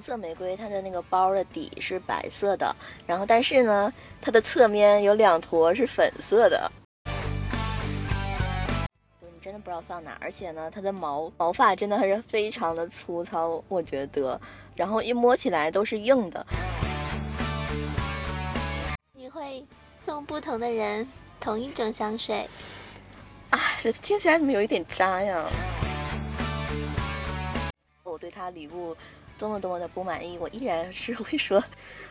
红色玫瑰，它的那个包的底是白色的，然后但是呢，它的侧面有两坨是粉色的。你真的不知道放哪，而且呢，它的毛毛发真的还是非常的粗糙，我觉得，然后一摸起来都是硬的。你会送不同的人同一种香水？啊，这听起来怎么有一点渣呀？我对他礼物多么多么的不满意，我依然是会说，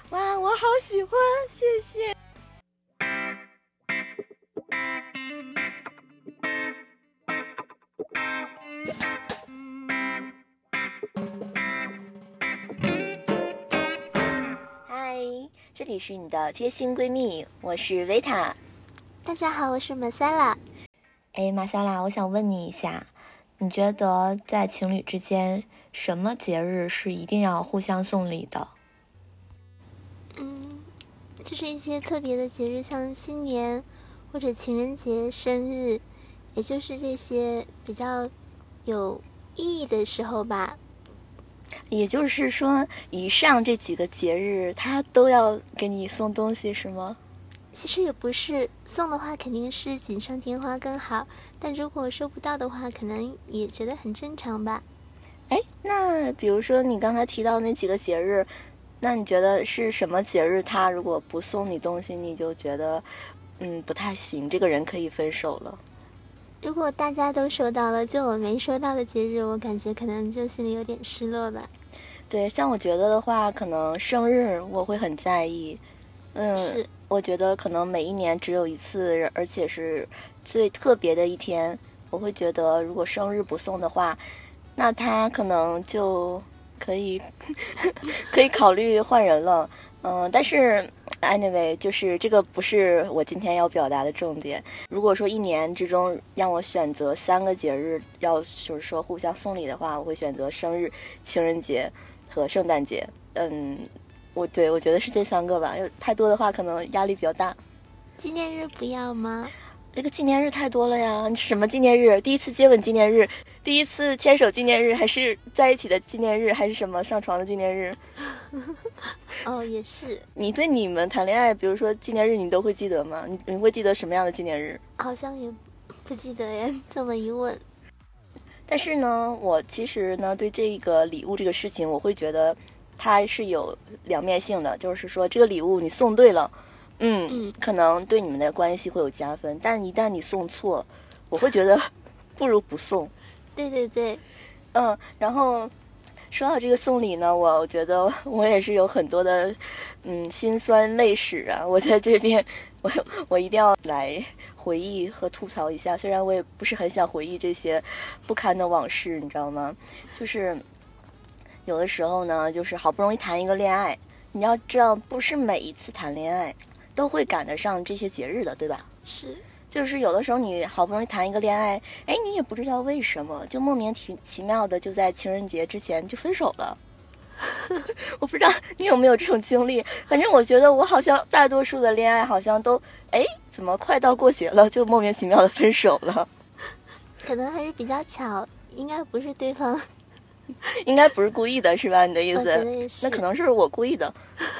哇，我好喜欢，谢谢。嗨，这里是你的贴心闺蜜，我是维塔。大家好，我是玛莎拉。哎，玛莎拉，我想问你一下，你觉得在情侣之间，什么节日是一定要互相送礼的？嗯，就是一些特别的节日，像新年或者情人节、生日，也就是这些比较有意义的时候吧。也就是说，以上这几个节日，他都要给你送东西，是吗？其实也不是送的话，肯定是锦上添花更好。但如果收不到的话，可能也觉得很正常吧。哎，那比如说你刚才提到那几个节日，那你觉得是什么节日？他如果不送你东西，你就觉得嗯不太行，这个人可以分手了。如果大家都收到了，就我没收到的节日，我感觉可能就心里有点失落吧。对，像我觉得的话，可能生日我会很在意。嗯。是。我觉得可能每一年只有一次，而且是最特别的一天。我会觉得，如果生日不送的话，那他可能就可以 可以考虑换人了。嗯，但是 anyway，就是这个不是我今天要表达的重点。如果说一年之中让我选择三个节日要就是说互相送礼的话，我会选择生日、情人节和圣诞节。嗯。我对我觉得是这三个吧，有太多的话可能压力比较大。纪念日不要吗？这个纪念日太多了呀！什么纪念日？第一次接吻纪念日，第一次牵手纪念日，还是在一起的纪念日，还是什么上床的纪念日？哦，也是。你对你们谈恋爱，比如说纪念日，你都会记得吗？你你会记得什么样的纪念日？好像也不记得呀。这么一问，但是呢，我其实呢，对这个礼物这个事情，我会觉得。它是有两面性的，就是说这个礼物你送对了，嗯，可能对你们的关系会有加分，但一旦你送错，我会觉得 不如不送。对对对，嗯，然后说到这个送礼呢，我觉得 我也是有很多的嗯心酸泪史啊，我在这边我我一定要来回忆和吐槽一下，虽然我也不是很想回忆这些不堪的往事，你知道吗？就是。有的时候呢，就是好不容易谈一个恋爱，你要知道，不是每一次谈恋爱都会赶得上这些节日的，对吧？是，就是有的时候你好不容易谈一个恋爱，哎，你也不知道为什么，就莫名其其妙的就在情人节之前就分手了。我不知道你有没有这种经历，反正我觉得我好像大多数的恋爱好像都，哎，怎么快到过节了就莫名其妙的分手了？可能还是比较巧，应该不是对方。应该不是故意的，是吧？你的意思？那可能是我故意的。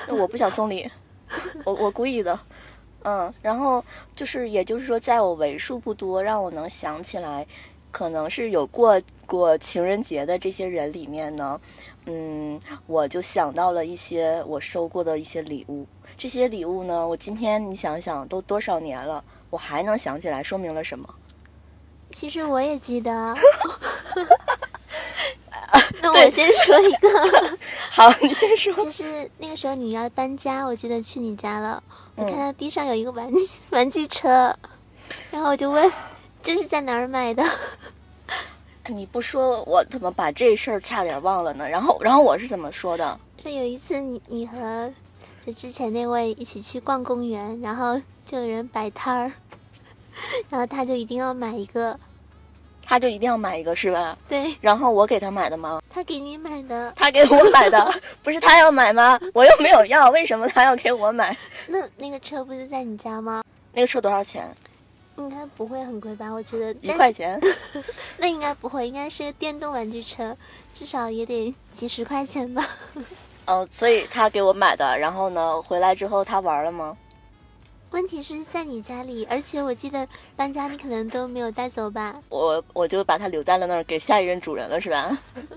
那我不想送礼，我我故意的。嗯，然后就是，也就是说，在我为数不多让我能想起来，可能是有过过情人节的这些人里面呢，嗯，我就想到了一些我收过的一些礼物。这些礼物呢，我今天你想想，都多少年了，我还能想起来，说明了什么？其实我也记得。那我先说一个，好，你先说。就是那个时候你要搬家，我记得去你家了，我看到地上有一个玩玩具车，然后我就问，这是在哪儿买的？你不说，我怎么把这事儿差点忘了呢？然后，然后我是怎么说的？就有一次你你和就之前那位一起去逛公园，然后就有人摆摊儿，然后他就一定要买一个。他就一定要买一个是吧？对。然后我给他买的吗？他给你买的。他给我买的，不是他要买吗？我又没有要，为什么他要给我买？那那个车不是在你家吗？那个车多少钱？应该不会很贵吧？我觉得一块钱，那应该不会，应该是个电动玩具车，至少也得几十块钱吧。哦，所以他给我买的，然后呢，回来之后他玩了吗？问题是在你家里，而且我记得搬家你可能都没有带走吧？我我就把它留在了那儿，给下一任主人了，是吧？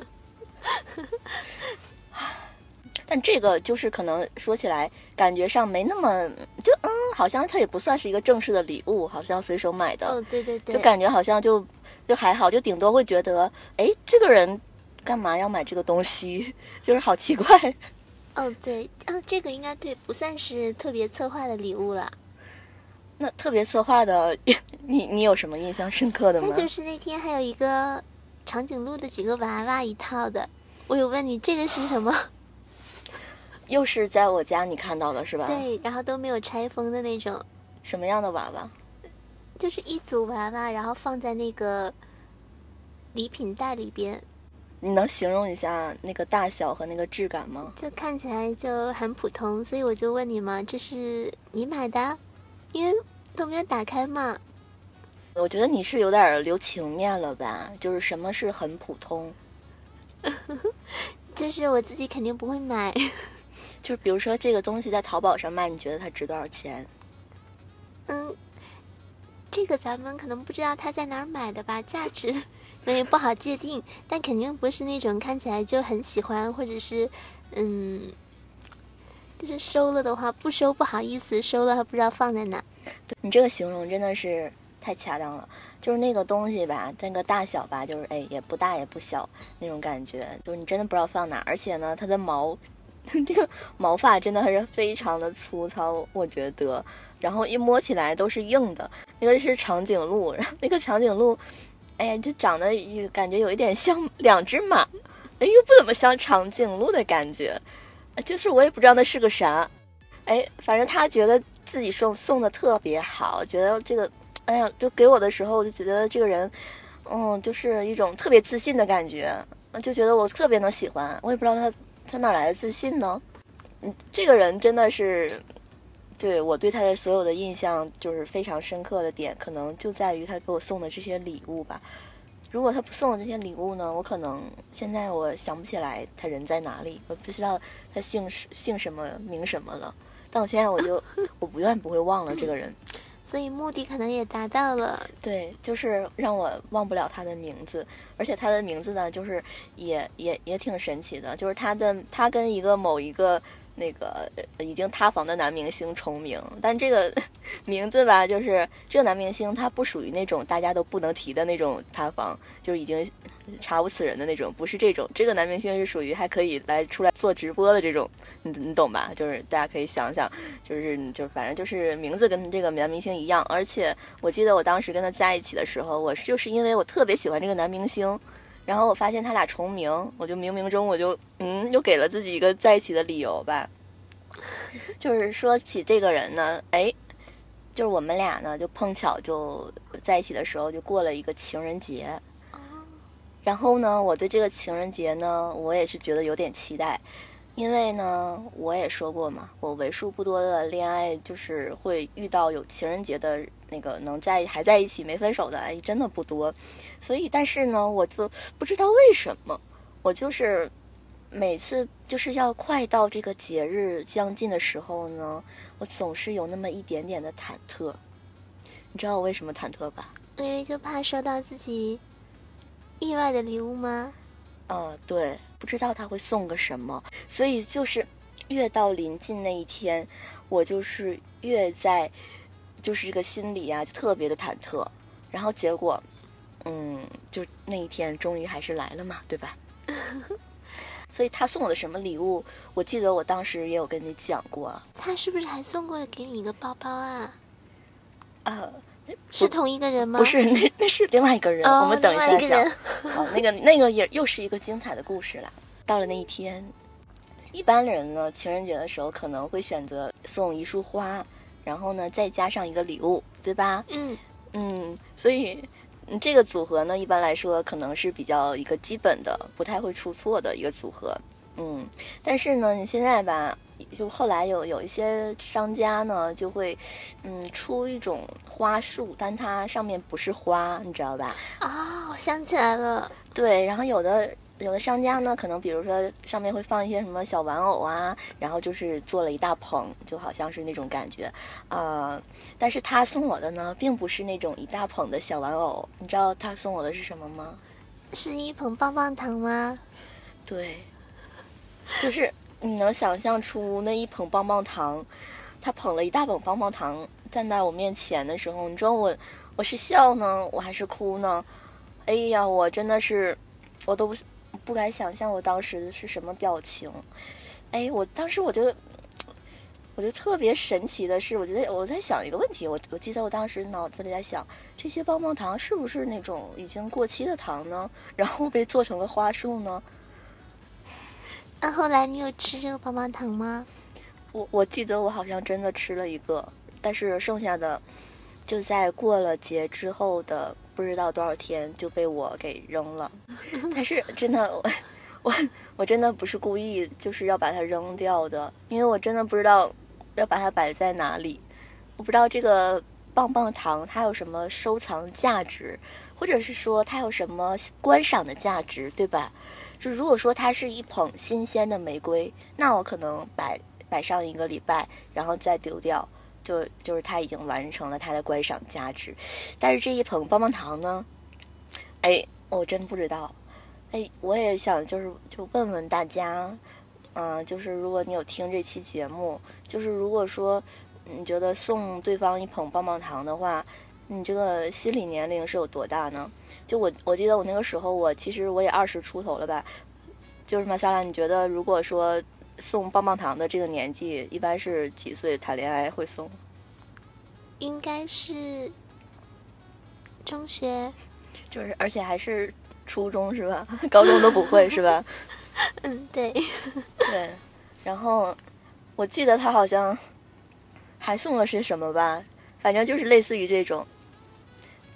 但这个就是可能说起来感觉上没那么就嗯，好像它也不算是一个正式的礼物，好像随手买的，哦，对对对，就感觉好像就就还好，就顶多会觉得，哎，这个人干嘛要买这个东西，就是好奇怪。哦对，啊，这个应该对，不算是特别策划的礼物了。那特别策划的，你你有什么印象深刻的吗？再就是那天还有一个长颈鹿的几个娃娃一套的，我有问你这个是什么？又是在我家你看到的是吧？对，然后都没有拆封的那种，什么样的娃娃？就是一组娃娃，然后放在那个礼品袋里边。你能形容一下那个大小和那个质感吗？这看起来就很普通，所以我就问你嘛，这是你买的？因为都没有打开嘛。我觉得你是有点留情面了吧？就是什么是很普通？就是我自己肯定不会买。就是比如说这个东西在淘宝上卖，你觉得它值多少钱？嗯，这个咱们可能不知道它在哪儿买的吧，价值。那也不好界定，但肯定不是那种看起来就很喜欢，或者是，嗯，就是收了的话不收不好意思，收了还不知道放在哪。对你这个形容真的是太恰当了，就是那个东西吧，那个大小吧，就是哎也不大也不小那种感觉，就是你真的不知道放哪，而且呢，它的毛，这个毛发真的还是非常的粗糙，我觉得，然后一摸起来都是硬的，那个是长颈鹿，然后那个长颈鹿。哎呀，就长得有感觉有一点像两只马，哎，又不怎么像长颈鹿的感觉，就是我也不知道那是个啥，哎，反正他觉得自己送送的特别好，觉得这个，哎呀，就给我的时候我就觉得这个人，嗯，就是一种特别自信的感觉，就觉得我特别能喜欢，我也不知道他他哪来的自信呢，嗯，这个人真的是。对我对他的所有的印象就是非常深刻的点，可能就在于他给我送的这些礼物吧。如果他不送我这些礼物呢，我可能现在我想不起来他人在哪里，我不知道他姓姓什么名什么了。但我现在我就 我不愿不会忘了这个人，所以目的可能也达到了。对，就是让我忘不了他的名字，而且他的名字呢，就是也也也挺神奇的，就是他的他跟一个某一个。那个已经塌房的男明星重名，但这个 名字吧，就是这个男明星他不属于那种大家都不能提的那种塌房，就是已经查无此人的那种，不是这种。这个男明星是属于还可以来出来做直播的这种，你你懂吧？就是大家可以想想，就是就反正就是名字跟这个男明星一样，而且我记得我当时跟他在一起的时候，我就是因为我特别喜欢这个男明星。然后我发现他俩重名，我就冥冥中我就嗯，又给了自己一个在一起的理由吧。就是说起这个人呢，哎，就是我们俩呢就碰巧就在一起的时候就过了一个情人节。然后呢，我对这个情人节呢，我也是觉得有点期待，因为呢，我也说过嘛，我为数不多的恋爱就是会遇到有情人节的。那个能在还在一起没分手的哎，真的不多，所以但是呢，我就不知道为什么，我就是每次就是要快到这个节日将近的时候呢，我总是有那么一点点的忐忑。你知道我为什么忐忑吧？因为就怕收到自己意外的礼物吗？呃，对，不知道他会送个什么，所以就是越到临近那一天，我就是越在。就是这个心里啊，就特别的忐忑，然后结果，嗯，就那一天终于还是来了嘛，对吧？所以他送我的什么礼物，我记得我当时也有跟你讲过。他是不是还送过给你一个包包啊？呃，是同一个人吗？不是，那那是另外一个人。我们等一下讲。好，那个那个也又是一个精彩的故事了。到了那一天，一般人呢，情人节的时候可能会选择送一束花。然后呢，再加上一个礼物，对吧？嗯嗯，所以这个组合呢，一般来说可能是比较一个基本的，不太会出错的一个组合。嗯，但是呢，你现在吧，就后来有有一些商家呢，就会嗯出一种花束，但它上面不是花，你知道吧？啊，我想起来了，对，然后有的有的商家呢，可能比如说上面会放一些什么小玩偶啊，然后就是做了一大捧，就好像是那种感觉，呃，但是他送我的呢，并不是那种一大捧的小玩偶，你知道他送我的是什么吗？是一捧棒棒糖吗？对，就是你能想象出那一捧棒棒糖，他捧了一大捧棒棒糖站在我面前的时候，你知道我我是笑呢，我还是哭呢？哎呀，我真的是，我都不不敢想象我当时是什么表情。哎，我当时我觉得，我觉得特别神奇的是，我觉得我在想一个问题，我我记得我当时脑子里在想，这些棒棒糖是不是那种已经过期的糖呢？然后被做成了花束呢？那后来你有吃这个棒棒糖吗？我我记得我好像真的吃了一个，但是剩下的就在过了节之后的不知道多少天就被我给扔了。但是真的，我我我真的不是故意就是要把它扔掉的，因为我真的不知道要把它摆在哪里。我不知道这个棒棒糖它有什么收藏价值，或者是说它有什么观赏的价值，对吧？就如果说它是一捧新鲜的玫瑰，那我可能摆摆上一个礼拜，然后再丢掉，就就是它已经完成了它的观赏价值。但是这一捧棒棒糖呢，哎，我真不知道。哎，我也想就是就问问大家，嗯、就是如果你有听这期节目，就是如果说你觉得送对方一捧棒棒糖的话，你这个心理年龄是有多大呢？就我我记得我那个时候，我其实我也二十出头了吧。就是马萨拉，你觉得如果说送棒棒糖的这个年纪，一般是几岁谈恋爱会送？应该是中学。就是而且还是初中是吧？高中都不会是吧？嗯，对。对。然后我记得他好像还送了些什么吧，反正就是类似于这种，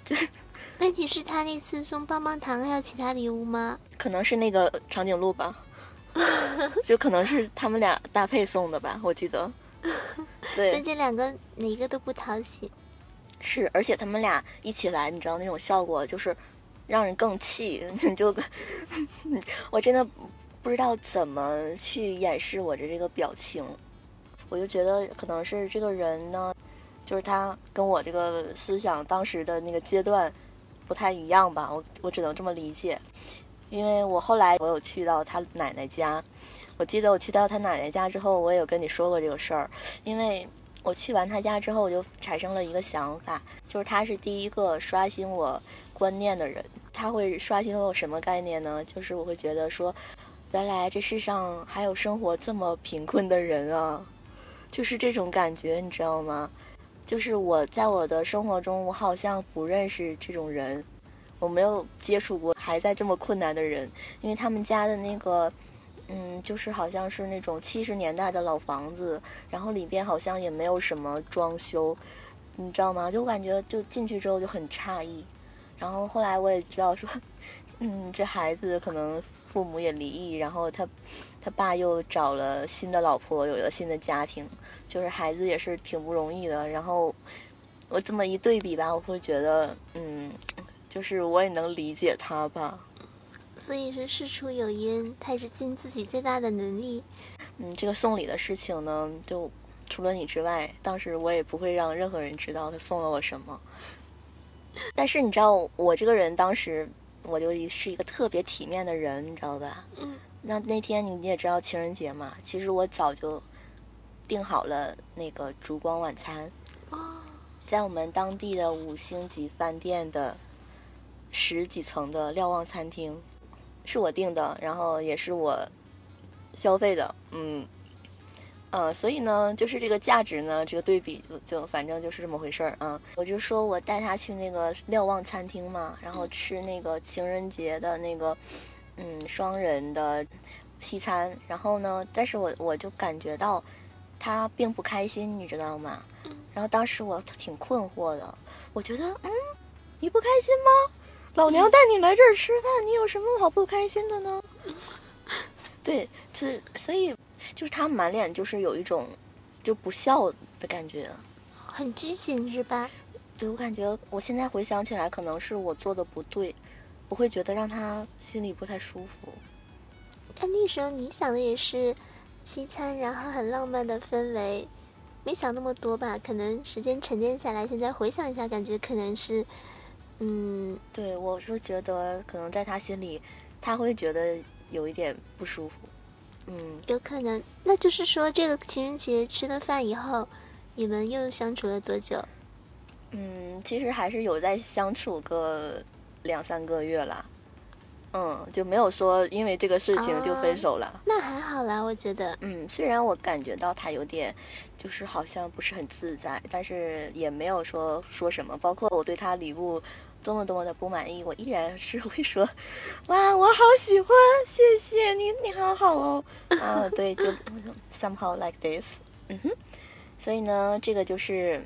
就是问题是，他那次送棒棒糖还有其他礼物吗？可能是那个长颈鹿吧，就可能是他们俩搭配送的吧，我记得。对，但这两个哪一个都不讨喜。是，而且他们俩一起来，你知道那种效果就是让人更气，你就我真的不知道怎么去掩饰我的这个表情，我就觉得可能是这个人呢，就是他跟我这个思想当时的那个阶段不太一样吧，我我只能这么理解，因为我后来我有去到他奶奶家，我记得我去到他奶奶家之后，我有跟你说过这个事儿，因为。我去完他家之后，我就产生了一个想法，就是他是第一个刷新我观念的人。他会刷新我什么概念呢？就是我会觉得说，原来这世上还有生活这么贫困的人啊，就是这种感觉，你知道吗？就是我在我的生活中，我好像不认识这种人，我没有接触过还在这么困难的人，因为他们家的那个。嗯，就是好像是那种七十年代的老房子，然后里边好像也没有什么装修，你知道吗？就我感觉就进去之后就很诧异，然后后来我也知道说，嗯，这孩子可能父母也离异，然后他他爸又找了新的老婆，有了新的家庭，就是孩子也是挺不容易的。然后我这么一对比吧，我会觉得，嗯，就是我也能理解他吧。所以说事出有因，他也是尽自己最大的能力。嗯，这个送礼的事情呢，就除了你之外，当时我也不会让任何人知道他送了我什么。但是你知道，我这个人当时我就是一个特别体面的人，你知道吧？嗯。那那天你你也知道情人节嘛？其实我早就订好了那个烛光晚餐。哦。在我们当地的五星级饭店的十几层的瞭望餐厅。是我订的，然后也是我消费的，嗯，呃，所以呢，就是这个价值呢，这个对比就就反正就是这么回事儿啊。我就说我带他去那个瞭望餐厅嘛，然后吃那个情人节的那个嗯双人的西餐，然后呢，但是我我就感觉到他并不开心，你知道吗？然后当时我挺困惑的，我觉得嗯，你不开心吗？老娘带你来这儿吃饭，你有什么好不开心的呢？对，是所以就是他满脸就是有一种就不笑的感觉。很拘谨是吧？对我感觉我现在回想起来，可能是我做的不对，我会觉得让他心里不太舒服。但那时候你想的也是西餐，然后很浪漫的氛围，没想那么多吧？可能时间沉淀下来，现在回想一下，感觉可能是，嗯，对我是觉得可能在他心里，他会觉得有一点不舒服。嗯，有可能。那就是说，这个情人节吃了饭以后，你们又相处了多久？嗯，其实还是有在相处个两三个月啦，嗯，就没有说因为这个事情就分手了。那还好啦，我觉得。嗯，虽然我感觉到他有点，就是好像不是很自在，但是也没有说说什么。包括我对他礼物多么多么的不满意，我依然是会说，哇，我好喜欢，谢谢你，你好好哦。啊，对，就 somehow like this，嗯哼。所以呢，这个就是。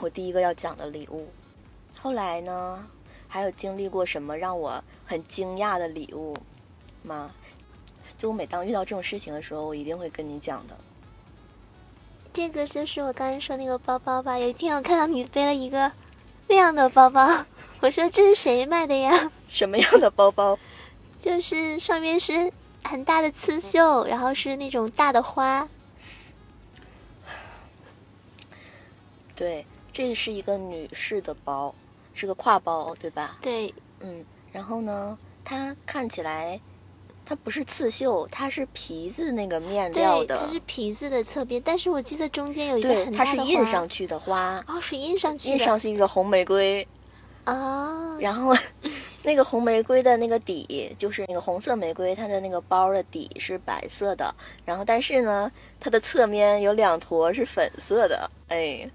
我第一个要讲的礼物，后来呢，还有经历过什么让我很惊讶的礼物吗？就我每当遇到这种事情的时候，我一定会跟你讲的。这个就是我刚才说那个包包吧？有一天我看到你背了一个那样的包包，我说这是谁卖的呀？什么样的包包？就是上面是很大的刺绣，然后是那种大的花。对。这是一个女士的包，是个挎包，对吧？对，嗯。然后呢，它看起来，它不是刺绣，它是皮子那个面料的。它是皮子的侧边，但是我记得中间有一个很大的它是印上去的花。哦，是印上去的。印上是一个红玫瑰。哦。然后，那个红玫瑰的那个底，就是那个红色玫瑰，它的那个包的底是白色的。然后，但是呢，它的侧面有两坨是粉色的。哎。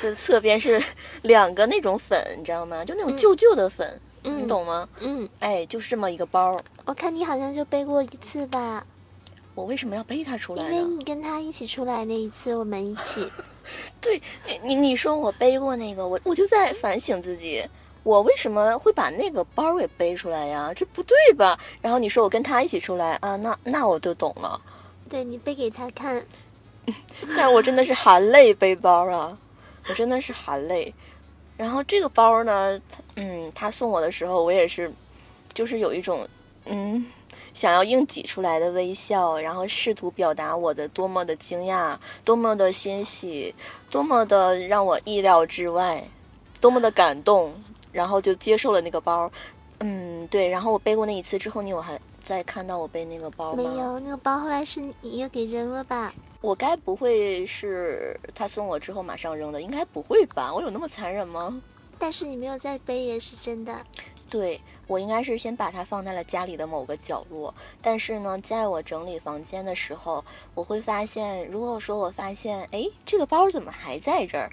这侧边是两个那种粉，你知道吗？就那种旧旧的粉，你懂吗？嗯，哎，就是这么一个包。我看你好像就背过一次吧？我为什么要背它出来呢？因为你跟他一起出来那一次，我们一起。对，你你说我背过那个，我我就在反省自己，我为什么会把那个包给背出来呀？这不对吧？然后你说我跟他一起出来啊，那那我就懂了。对你背给他看，但我真的是含泪背包啊。我真的是含泪，然后这个包呢，嗯，他送我的时候，我也是，就是有一种，嗯，想要硬挤出来的微笑，然后试图表达我的多么的惊讶，多么的欣喜，多么的让我意料之外，多么的感动，然后就接受了那个包，嗯，对，然后我背过那一次之后，你我还再看到我背那个包吗？没有，那个包后来是你又给扔了吧？我该不会是他送我之后马上扔的？应该不会吧？我有那么残忍吗？但是你没有再背也是真的。对我应该是先把它放在了家里的某个角落。但是呢，在我整理房间的时候，我会发现，如果说我发现，哎，这个包怎么还在这儿？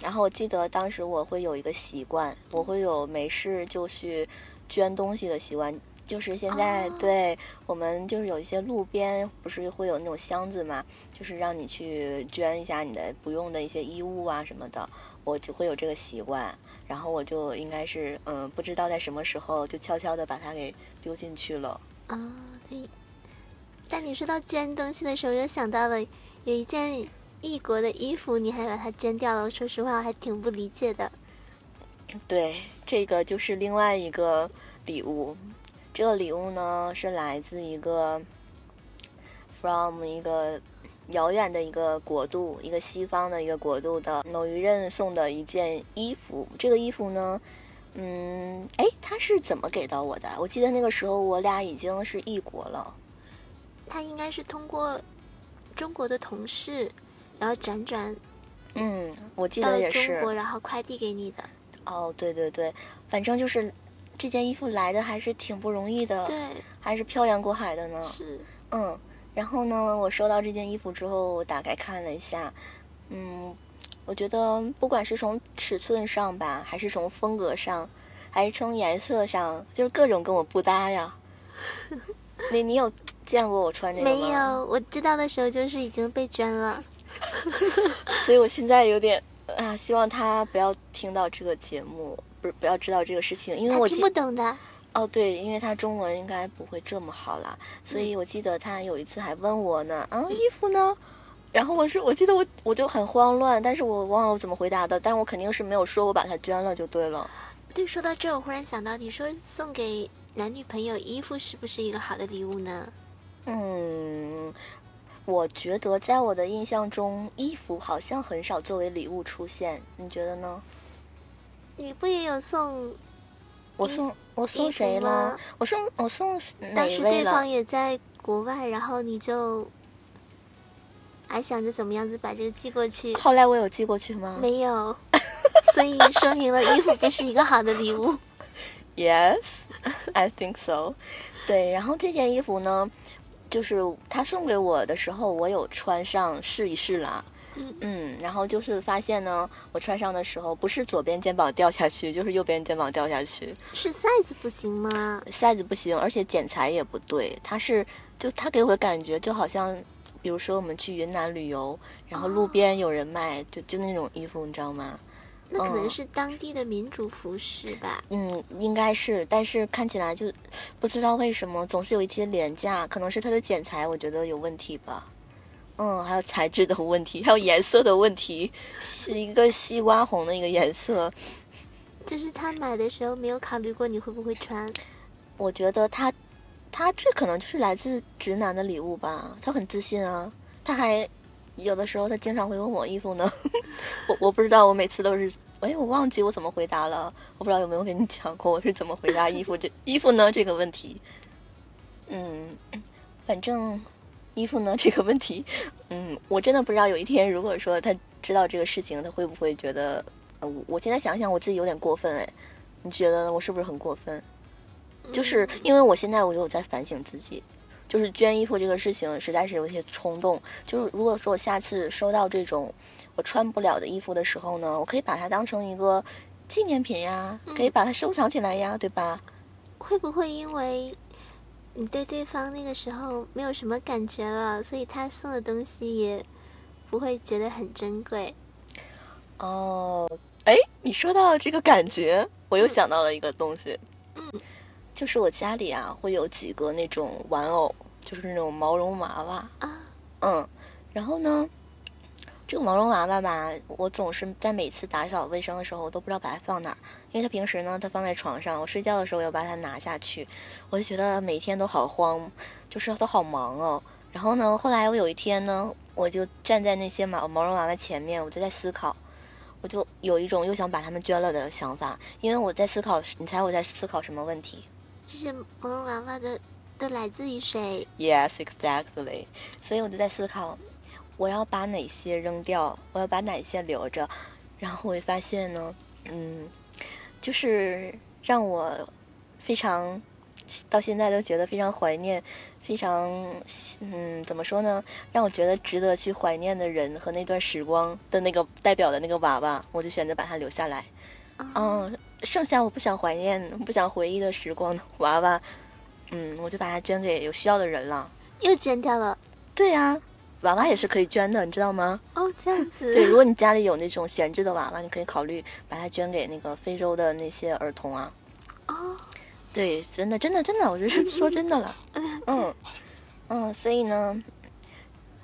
然后我记得当时我会有一个习惯，我会有没事就去捐东西的习惯。就是现在，对我们就是有一些路边不是会有那种箱子嘛，就是让你去捐一下你的不用的一些衣物啊什么的，我就会有这个习惯，然后我就应该是嗯，不知道在什么时候就悄悄的把它给丢进去了。啊，对。但你说到捐东西的时候，又想到了有一件异国的衣服，你还把它捐掉了。我说实话，我还挺不理解的。对，这个就是另外一个礼物。这个礼物呢，是来自一个 from 一个遥远的一个国度，一个西方的一个国度的某一任送的一件衣服。这个衣服呢，嗯，哎，他是怎么给到我的？我记得那个时候我俩已经是异国了。他应该是通过中国的同事，然后辗转，嗯，我记得也是中国，然后快递给你的。哦，对对对，反正就是。这件衣服来的还是挺不容易的，对，还是漂洋过海的呢。是，嗯，然后呢，我收到这件衣服之后，我打开看了一下，嗯，我觉得不管是从尺寸上吧，还是从风格上，还是从颜色上，就是各种跟我不搭呀。你你有见过我穿这个吗？没有，我知道的时候就是已经被捐了。所以我现在有点啊，希望他不要听到这个节目。不是不要知道这个事情，因为我听不懂的。哦，对，因为他中文应该不会这么好啦，所以我记得他有一次还问我呢，啊，衣服呢？然后我是我记得我我就很慌乱，但是我忘了我怎么回答的，但我肯定是没有说我把它捐了就对了。对，说到这，我忽然想到，你说送给男女朋友衣服是不是一个好的礼物呢？嗯，我觉得在我的印象中，衣服好像很少作为礼物出现，你觉得呢？你不也有送？我送我送谁了？我送我送哪当时位了？对方也在国外，然后你就还想着怎么样子把这个寄过去，后来我有寄过去吗？没有，所以说明了衣服不是一个好的礼物。Yes, I think so。对，然后这件衣服呢，就是他送给我的时候，我有穿上试一试啦。嗯嗯，然后就是发现呢，我穿上的时候不是左边肩膀掉下去，就是右边肩膀掉下去是 size 不行吗？，size 不行，而且剪裁也不对。它是就它给我的感觉就好像，比如说我们去云南旅游，然后路边有人卖，就就那种衣服，你知道吗？那可能嗯是当地的民族服饰吧。嗯，应该是，但是看起来就不知道为什么总是有一些廉价，可能是它的剪裁，我觉得有问题吧。嗯，还有材质的问题，还有颜色的问题，是一个西瓜红的一个颜色。就是他买的时候没有考虑过你会不会穿。我觉得他，他这可能就是来自直男的礼物吧。他很自信啊，他还有的时候他经常会问我衣服呢。我我不知道，我每次都是，哎，我忘记我怎么回答了。我不知道有没有跟你讲过我是怎么回答衣服这衣服呢这个问题。嗯，反正衣服呢这个问题，嗯，我真的不知道有一天如果说他知道这个事情，他会不会觉得，呃，我我现在想想我自己有点过分哎，你觉得呢？我是不是很过分？就是因为我现在我有在反省自己，就是捐衣服这个事情实在是有些冲动。就是如果说我下次收到这种我穿不了的衣服的时候呢，我可以把它当成一个纪念品呀，可以把它收藏起来呀，对吧？会不会因为你对对方那个时候没有什么感觉了，所以他送的东西也不会觉得很珍贵？哦，哎，你说到这个感觉，我又想到了一个东西，嗯。就是我家里啊会有几个那种玩偶，就是那种毛绒娃娃，啊，嗯，然后呢，这个毛绒娃娃吧，我总是在每次打扫卫生的时候，我都不知道把它放哪儿，因为它平时呢，它放在床上，我睡觉的时候要把它拿下去，我就觉得每天都好慌，就是都好忙哦。然后呢，后来我有一天呢，我就站在那些毛毛绒娃娃前面，我就在思考，我就有一种又想把它们捐了的想法，因为我在思考，你猜我在思考什么问题？这些毛绒娃娃的都来自于谁？Yes, exactly。所以我就在思考，我要把哪些扔掉，我要把哪些留着。然后我会发现呢，嗯，就是让我非常到现在都觉得非常怀念，非常嗯，怎么说呢？让我觉得值得去怀念的人和那段时光的那个代表的那个娃娃，我就选择把它留下来。嗯，剩下我不想怀念、不想回忆的时光的娃娃，嗯，我就把它捐给有需要的人了。又捐掉了。对呀、娃娃也是可以捐的，你知道吗？哦，这样子。对，如果你家里有那种闲置的娃娃，你可以考虑把它捐给那个非洲的那些儿童啊。哦，对，真的，真的，真的，我这是说真的了。嗯嗯，所以呢，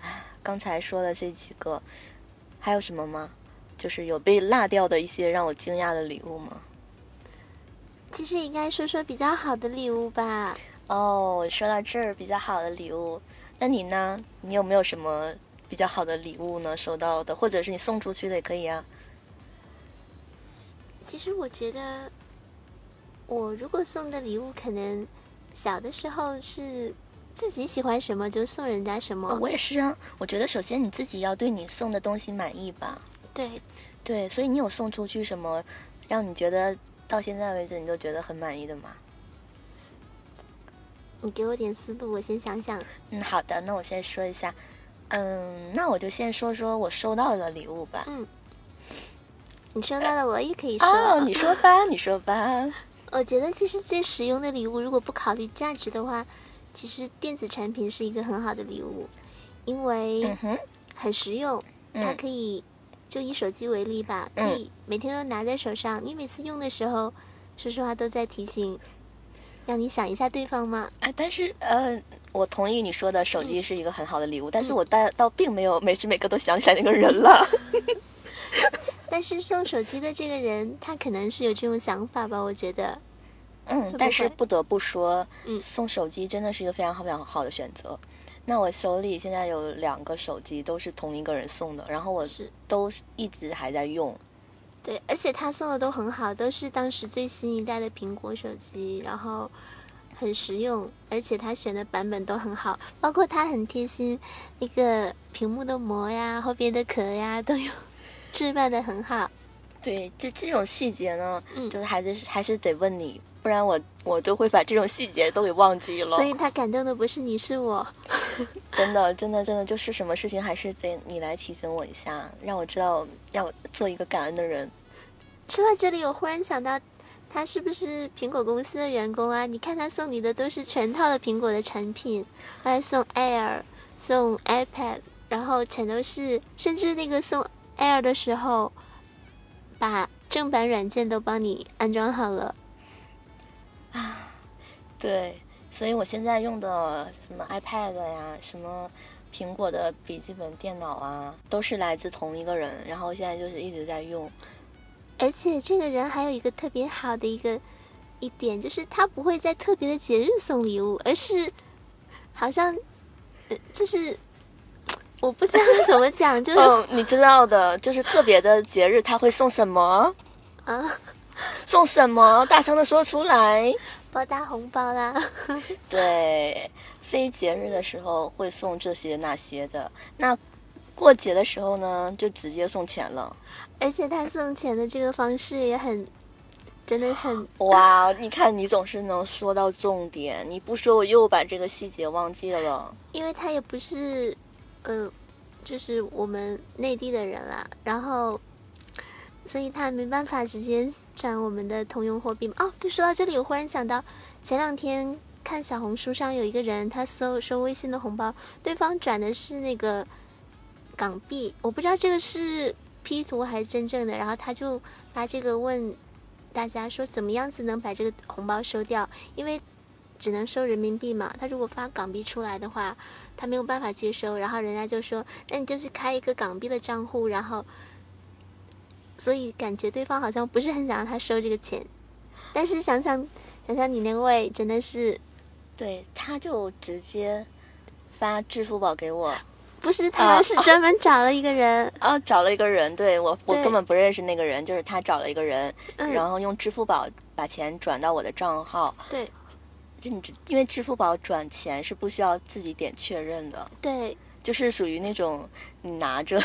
唉刚才说的这几个，还有什么吗？就是有被落掉的一些让我惊讶的礼物吗？其实应该说说比较好的礼物吧。哦，说到这儿比较好的礼物，那你呢？你有没有什么比较好的礼物呢？收到的，或者是你送出去的也可以啊。其实我觉得，我如果送的礼物，可能小的时候是自己喜欢什么就送人家什么。哦我也是啊。我觉得首先你自己要对你送的东西满意吧。对，对，所以你有送出去什么，让你觉得到现在为止你都觉得很满意的吗？你给我点思路，我先想想。嗯，好的，那我先说一下。嗯，那我就先说说我收到的礼物吧。嗯你收到的我也可以说。哦，你说吧，你说吧。我觉得其实最实用的礼物，如果不考虑价值的话，其实电子产品是一个很好的礼物，因为很实用，它嗯可以就以手机为例吧，可以每天都拿在手上，你每次用的时候，说实话都在提醒让你想一下对方吗？哎，但是呃，我同意你说的，手机是一个很好的礼物，但是我倒倒并没有每时每刻都想起来那个人了。但是送手机的这个人，他可能是有这种想法吧？我觉得，嗯，不但是不得不说，嗯送手机真的是一个非常好、非常好的选择。那我手里现在有两个手机，都是同一个人送的，然后我是都一直还在用。对，而且他送的都很好，都是当时最新一代的苹果手机，然后很实用，而且他选的版本都很好，包括他很贴心，那个屏幕的膜呀、后边的壳呀都有置办的很好。对，就这种细节呢，嗯就是还是还是得问你，不然我我都会把这种细节都给忘记了。所以他感动的不是你，是我。真的，真的，真的，就是什么事情还是得你来提醒我一下，让我知道要做一个感恩的人。说到这里，我忽然想到，他是不是苹果公司的员工啊？你看他送你的都是全套的苹果的产品，还送 Air，送 iPad，然后全都是，甚至那个送 Air 的时候，把正版软件都帮你安装好了。对，所以我现在用的什么 iPad 呀，什么苹果的笔记本电脑啊，都是来自同一个人，然后现在就是一直在用。而且这个人还有一个特别好的一个一点，就是他不会在特别的节日送礼物，而是好像，呃就是我不知道怎么讲，就是、嗯，你知道的，就是特别的节日他会送什么？啊，送什么？大声的说出来。包大红包啦。对，非节日的时候会送这些那些的，那过节的时候呢，就直接送钱了。而且他送钱的这个方式也很，真的很，哇，你看你总是能说到重点，你不说我又把这个细节忘记了。因为他也不是，嗯、就是我们内地的人啦，然后，所以他没办法直接转我们的通用货币嘛。哦，对，说到这里，我忽然想到，前两天看小红书上有一个人，他收收微信的红包，对方转的是那个港币，我不知道这个是 P 图还是真正的，然后他就发这个问大家说，怎么样子能把这个红包收掉？因为只能收人民币嘛，他如果发港币出来的话，他没有办法接收。然后人家就说，那你就是开一个港币的账户，然后，所以感觉对方好像不是很想让他收这个钱。但是想想想想你那位真的是对，他就直接发支付宝给我。不是他啊是专门找了一个人，啊，找了一个人，对我我根本不认识那个人，就是他找了一个人，嗯然后用支付宝把钱转到我的账号。对就你知因为支付宝转钱是不需要自己点确认的，对就是属于那种你拿着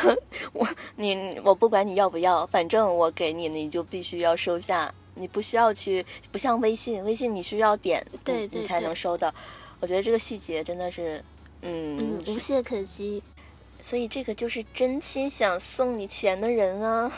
我你我不管你要不要，反正我给你，你就必须要收下，你不需要去，不像微信，微信你需要点，对对你你才能收到。我觉得这个细节真的是，嗯，嗯，无懈可击。所以这个就是真心想送你钱的人啊。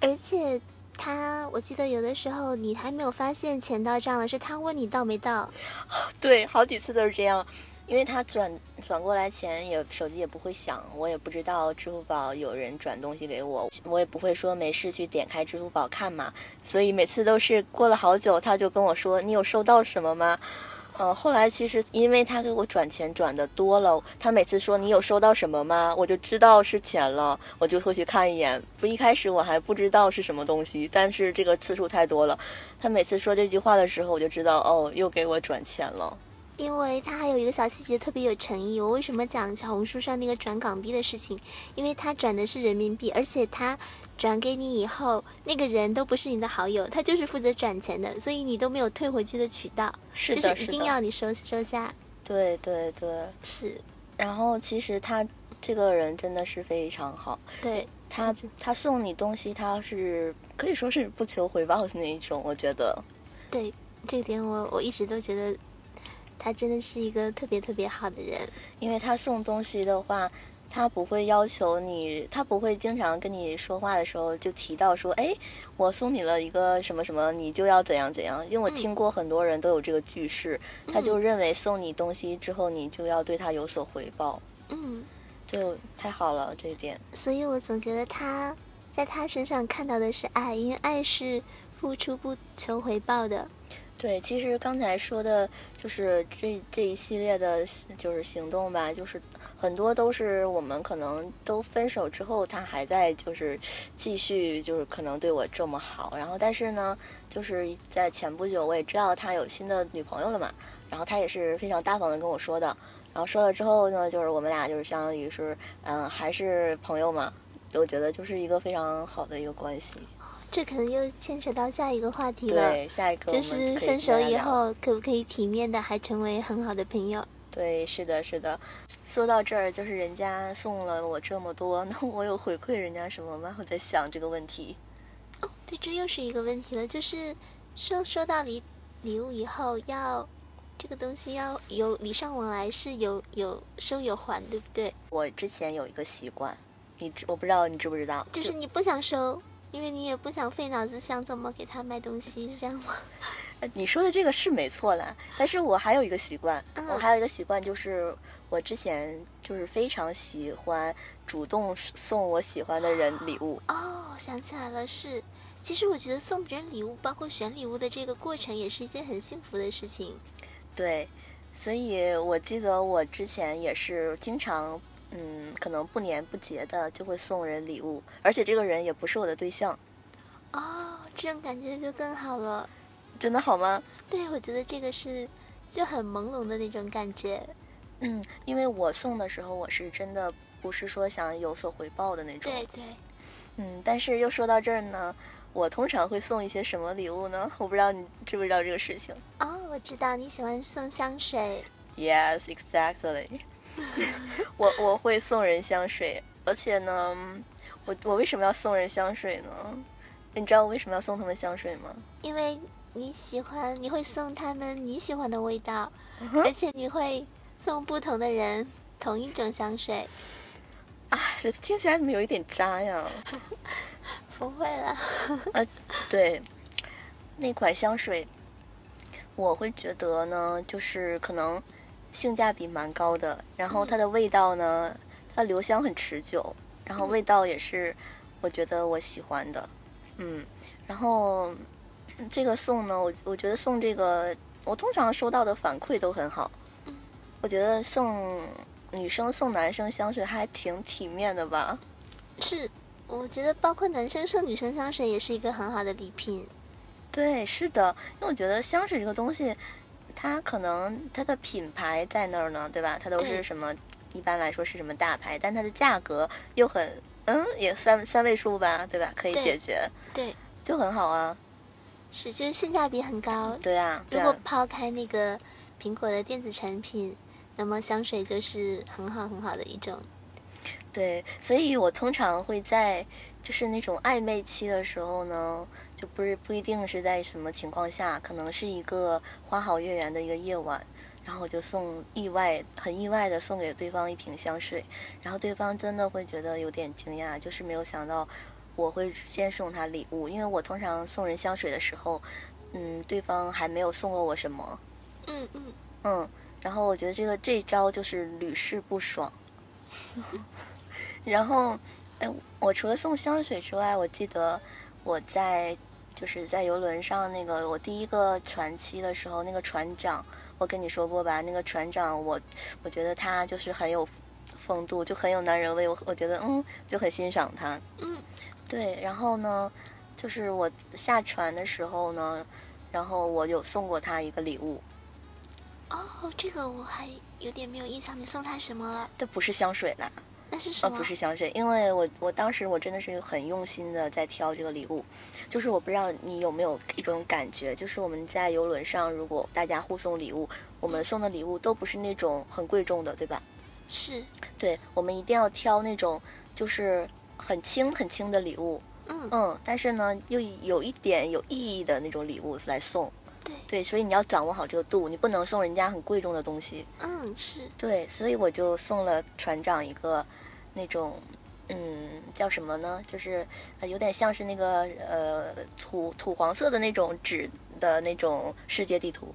而且他，我记得有的时候你还没有发现钱到账了，是他问你到没到。对，好几次都是这样，因为他转转过来钱也手机也不会响，我也不知道支付宝有人转东西给我，我也不会说没事去点开支付宝看嘛，所以每次都是过了好久，他就跟我说你有收到什么吗？呃，后来其实因为他给我转钱转的多了，他每次说你有收到什么吗？我就知道是钱了，我就会去看一眼。不，一开始我还不知道是什么东西，但是这个次数太多了，他每次说这句话的时候，我就知道哦，又给我转钱了。因为他还有一个小细节特别有诚意。我为什么讲小红书上那个转港币的事情？因为他转的是人民币，而且他转给你以后，那个人都不是你的好友，他就是负责转钱的，所以你都没有退回去的渠道，是的，就是一定要你收收下。对对对。是，然后其实他这个人真的是非常好，对，他他送你东西，他是可以说是不求回报的那一种，我觉得。对，这点我我一直都觉得他真的是一个特别特别好的人。因为他送东西的话，他不会要求你，他不会经常跟你说话的时候就提到说，哎，我送你了一个什么什么，你就要怎样怎样。因为我嗯听过很多人都有这个句式，他就认为送你东西之后，你就要对他有所回报，嗯，就太好了这一点。所以我总觉得他在他身上看到的是爱，因为爱是付出不求回报的。对，其实刚才说的就是这这一系列的，就是行动吧，就是很多都是我们可能都分手之后，他还在就是继续就是可能对我这么好，然后但是呢，就是在前不久我也知道他有新的女朋友了嘛，然后他也是非常大方的跟我说的，然后说了之后呢，就是我们俩就是相当于是嗯还是朋友嘛，我觉得就是一个非常好的一个关系。这可能又牵扯到下一个话题了，对，下一个就是分手以后可不可以体面的还成为很好的朋友？对，是的，是的。说到这儿，就是人家送了我这么多，那我有回馈人家什么吗？我在想这个问题。哦，对，这又是一个问题了，就是收收到礼礼物以后，要这个东西要有礼尚往来，是有有收有还，对不对？我之前有一个习惯，你知我不知道你知不知道？就是你不想收。因为你也不想费脑子想怎么给他买东西，是这样吗？你说的这个是没错啦，但是我还有一个习惯，我还有一个习惯就是我之前就是非常喜欢主动送我喜欢的人礼物。哦，想起来了，是，其实我觉得送别人礼物，包括选礼物的这个过程，也是一件很幸福的事情。对，所以我记得我之前也是经常。嗯，可能不年不节的就会送人礼物，而且这个人也不是我的对象。哦，这种感觉就更好了。真的好吗？对，我觉得这个是就很朦胧的那种感觉。嗯，因为我送的时候，我是真的不是说想有所回报的那种。对对。嗯，但是又说到这儿呢，我通常会送一些什么礼物呢？我不知道你知不知道这个事情。哦，我知道你喜欢送香水。Yes, exactly. 我我会送人香水，而且呢，我我为什么要送人香水呢？你知道我为什么要送他们香水吗？因为你喜欢，你会送他们你喜欢的味道，而且你会送不同的人同一种香水。啊，这听起来怎么有一点渣呀？不会了。呃，对，那款香水，我会觉得呢，就是可能。性价比蛮高的，然后它的味道呢，它留香很持久，然后味道也是我觉得我喜欢的，嗯，然后这个送呢，我我觉得送这个，我通常收到的反馈都很好，我觉得送女生送男生香水还挺体面的吧？是，我觉得包括男生送女生香水也是一个很好的礼品。对，是的，因为我觉得香水这个东西。它可能它的品牌在那儿呢，对吧？它都是什么？一般来说是什么大牌？但它的价格又很，嗯，也三三位数吧，对吧？可以解决，对，就很好啊。是，就是性价比很高。对啊。如果抛开那个苹果的电子产品，那么香水就是很好很好的一种。对，所以我通常会在就是那种暧昧期的时候呢。不是不一定是在什么情况下，可能是一个花好月圆的一个夜晚，然后我就送意外很意外的送给对方一瓶香水，然后对方真的会觉得有点惊讶，就是没有想到我会先送他礼物，因为我通常送人香水的时候，嗯，对方还没有送过我什么，嗯嗯。嗯，然后我觉得这个这招就是屡试不爽，然后哎，我除了送香水之外，我记得我在。就是在游轮上那个我第一个船期的时候，那个船长，我跟你说过吧？那个船长，我我觉得他就是很有风度，就很有男人味。我我觉得嗯，就很欣赏他。嗯，对。然后呢，就是我下船的时候呢，然后我有送过他一个礼物。哦，这个我还有点没有印象，你送他什么了？这不是香水啦。呃，不是香水，因为我我当时我真的是很用心的在挑这个礼物，就是我不知道你有没有一种感觉，就是我们在游轮上，如果大家互送礼物，我们送的礼物都不是那种很贵重的，对吧？是，对，我们一定要挑那种就是很轻很轻的礼物，嗯嗯，但是呢又有一点有意义的那种礼物来送。对，所以你要掌握好这个度，你不能送人家很贵重的东西。嗯，是对，所以我就送了船长一个那种，嗯，叫什么呢？就是有点像是那个呃土土黄色的那种纸的那种世界地图。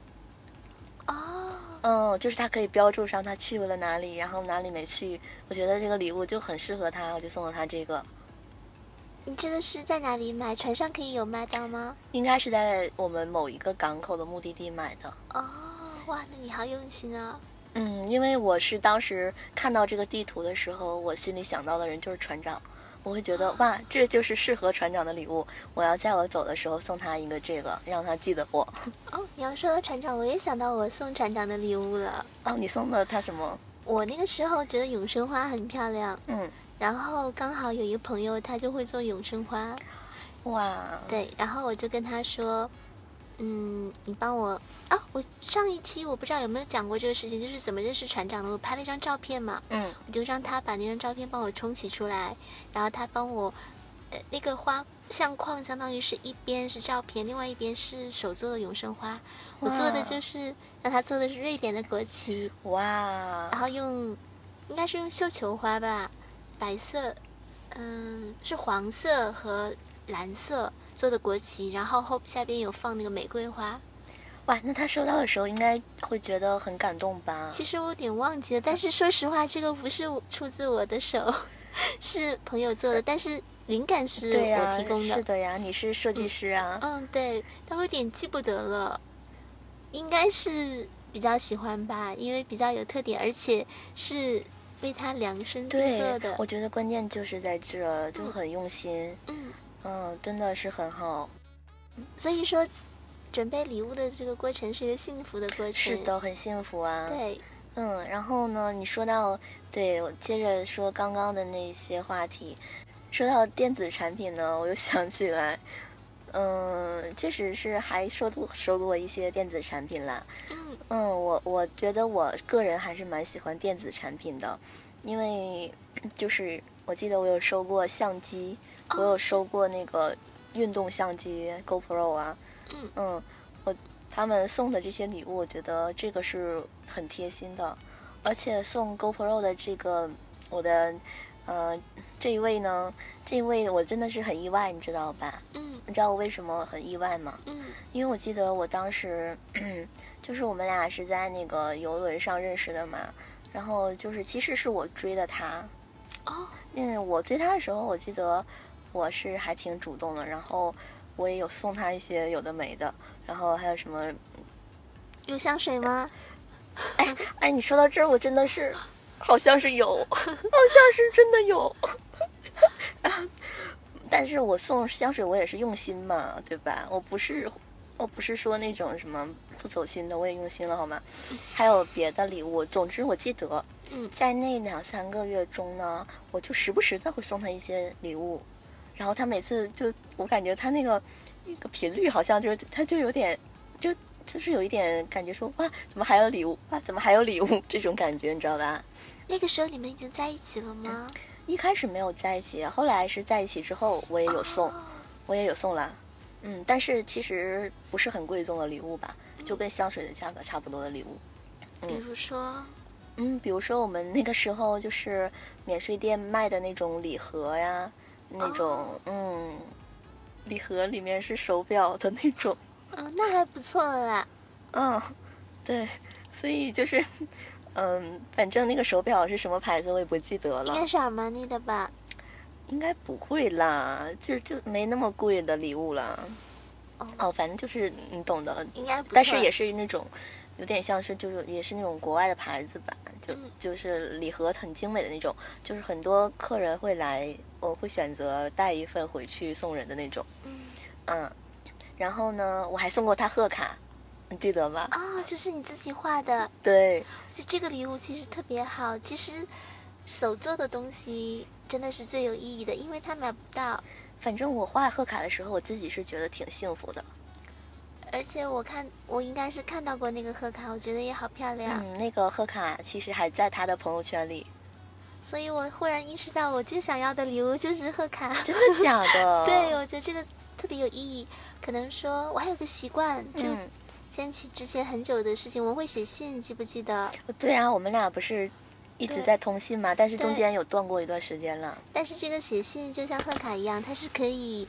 哦，嗯，就是它可以标注上他去了哪里，然后哪里没去。我觉得这个礼物就很适合他，我就送了他这个。你这个是在哪里买？船上可以有卖到吗？应该是在我们某一个港口的目的地买的。哦，哇，那你好用心啊！嗯，因为我是当时看到这个地图的时候，我心里想到的人就是船长，我会觉得哇，这就是适合船长的礼物，我要在我走的时候送他一个这个，让他记得我。哦，你要说到船长，我也想到我送船长的礼物了。哦，你送了他什么？我那个时候觉得永生花很漂亮，嗯，然后刚好有一个朋友他就会做永生花，哇，对，然后我就跟他说，嗯，你帮我啊，我上一期我不知道有没有讲过这个事情，就是怎么认识船长的，我拍了一张照片嘛，嗯。我就让他把那张照片帮我冲洗出来，然后他帮我，呃，那个花相框相当于是一边是照片，另外一边是手做的永生花，我做的就是让他做的是瑞典的国旗，哇。然，后用应该是用绣球花吧，白色，嗯，是黄色和蓝色做的国旗，然后后下边有放那个玫瑰花。哇，那他收到的时候应该会觉得很感动吧？其实我有点忘记了，但是说实话，这个不是出自我的手，是朋友做的，但是灵感是对、我提供的是的呀，你是设计师啊。嗯，对，但我有点记不得了，应该是比较喜欢吧，因为比较有特点，而且是为他量身定做的，。我觉得关键就是在这，就很用心。嗯，嗯，真的是很好。所以说，准备礼物的这个过程是一个幸福的过程。是，的，很幸福啊。，对，嗯，然后呢，你说到，对我接着说刚刚的那些话题，说到电子产品呢，我又想起来，嗯，确实是还收过收过一些电子产品啦。嗯嗯，我我觉得我个人还是蛮喜欢电子产品的，因为就是我记得我有收过相机，我有哦收过那个运动相机 GoPro 啊，嗯嗯，我他们送的这些礼物，我觉得这个是很贴心的，而且送 GoPro 的这个我的呃这一位呢，这一位我真的是很意外，你知道吧？嗯你知道我为什么很意外吗？嗯因为我记得我当时，就是我们俩是在那个游轮上认识的嘛，然后就是其实是我追的他，哦，因为我追他的时候，我记得我是还挺主动的，然后我也有送他一些有的没的，然后还有什么，有香水吗？哎哎，你说到这儿，我真的是好像是有，好像是真的有。但是我送香水，我也是用心嘛，对吧？我不是，我不是说那种什么不走心的，我也用心了，好吗？还有别的礼物，总之我记得，嗯在那两三个月中呢，我就时不时的会送他一些礼物，然后他每次就，我感觉他那个那个频率好像就是，他就有点，就就是有一点感觉说，哇，怎么还有礼物？哇，怎么还有礼物？这种感觉，你知道吧？那个时候你们已经在一起了吗？一开始没有在一起，后来是在一起之后，我也有送，哦我也有送了，嗯，但是其实不是很贵重的礼物吧，就跟香水的价格差不多的礼物。比如说，嗯，比如说我们那个时候就是免税店卖的那种礼盒呀，那种、嗯，礼盒里面是手表的那种，哦，那还不错啦。嗯，对，所以就是，嗯，反正那个手表是什么牌子我也不记得了应该，是阿玛尼的吧？应该不会啦，就就没那么贵的礼物啦。哦哦，反正就是你懂的，应该不错。但是也是那种，有点像是就是也是那种国外的牌子吧，就、嗯就是礼盒很精美的那种，就是很多客人会来，我会选择带一份回去送人的那种，嗯嗯，然后呢，我还送过他贺卡，你记得吗？啊，就是你自己画的，对，就这个礼物其实特别好。其实手做的东西真的是最有意义的，因为他买不到。反正我画贺卡的时候，我自己是觉得挺幸福的。而且我看我应该是看到过那个贺卡，我觉得也好漂亮。嗯，那个贺卡其实还在他的朋友圈里，所以我忽然意识到，我最想要的礼物就是贺卡。真的假的？对，我觉得这个特别有意义。可能说我还有个习惯，就嗯，牵起之前很久的事情，我会写信，记不记得？对啊，我们俩不是一直在通信嘛，但是中间有断过一段时间了。但是这个写信就像贺卡一样，它是可以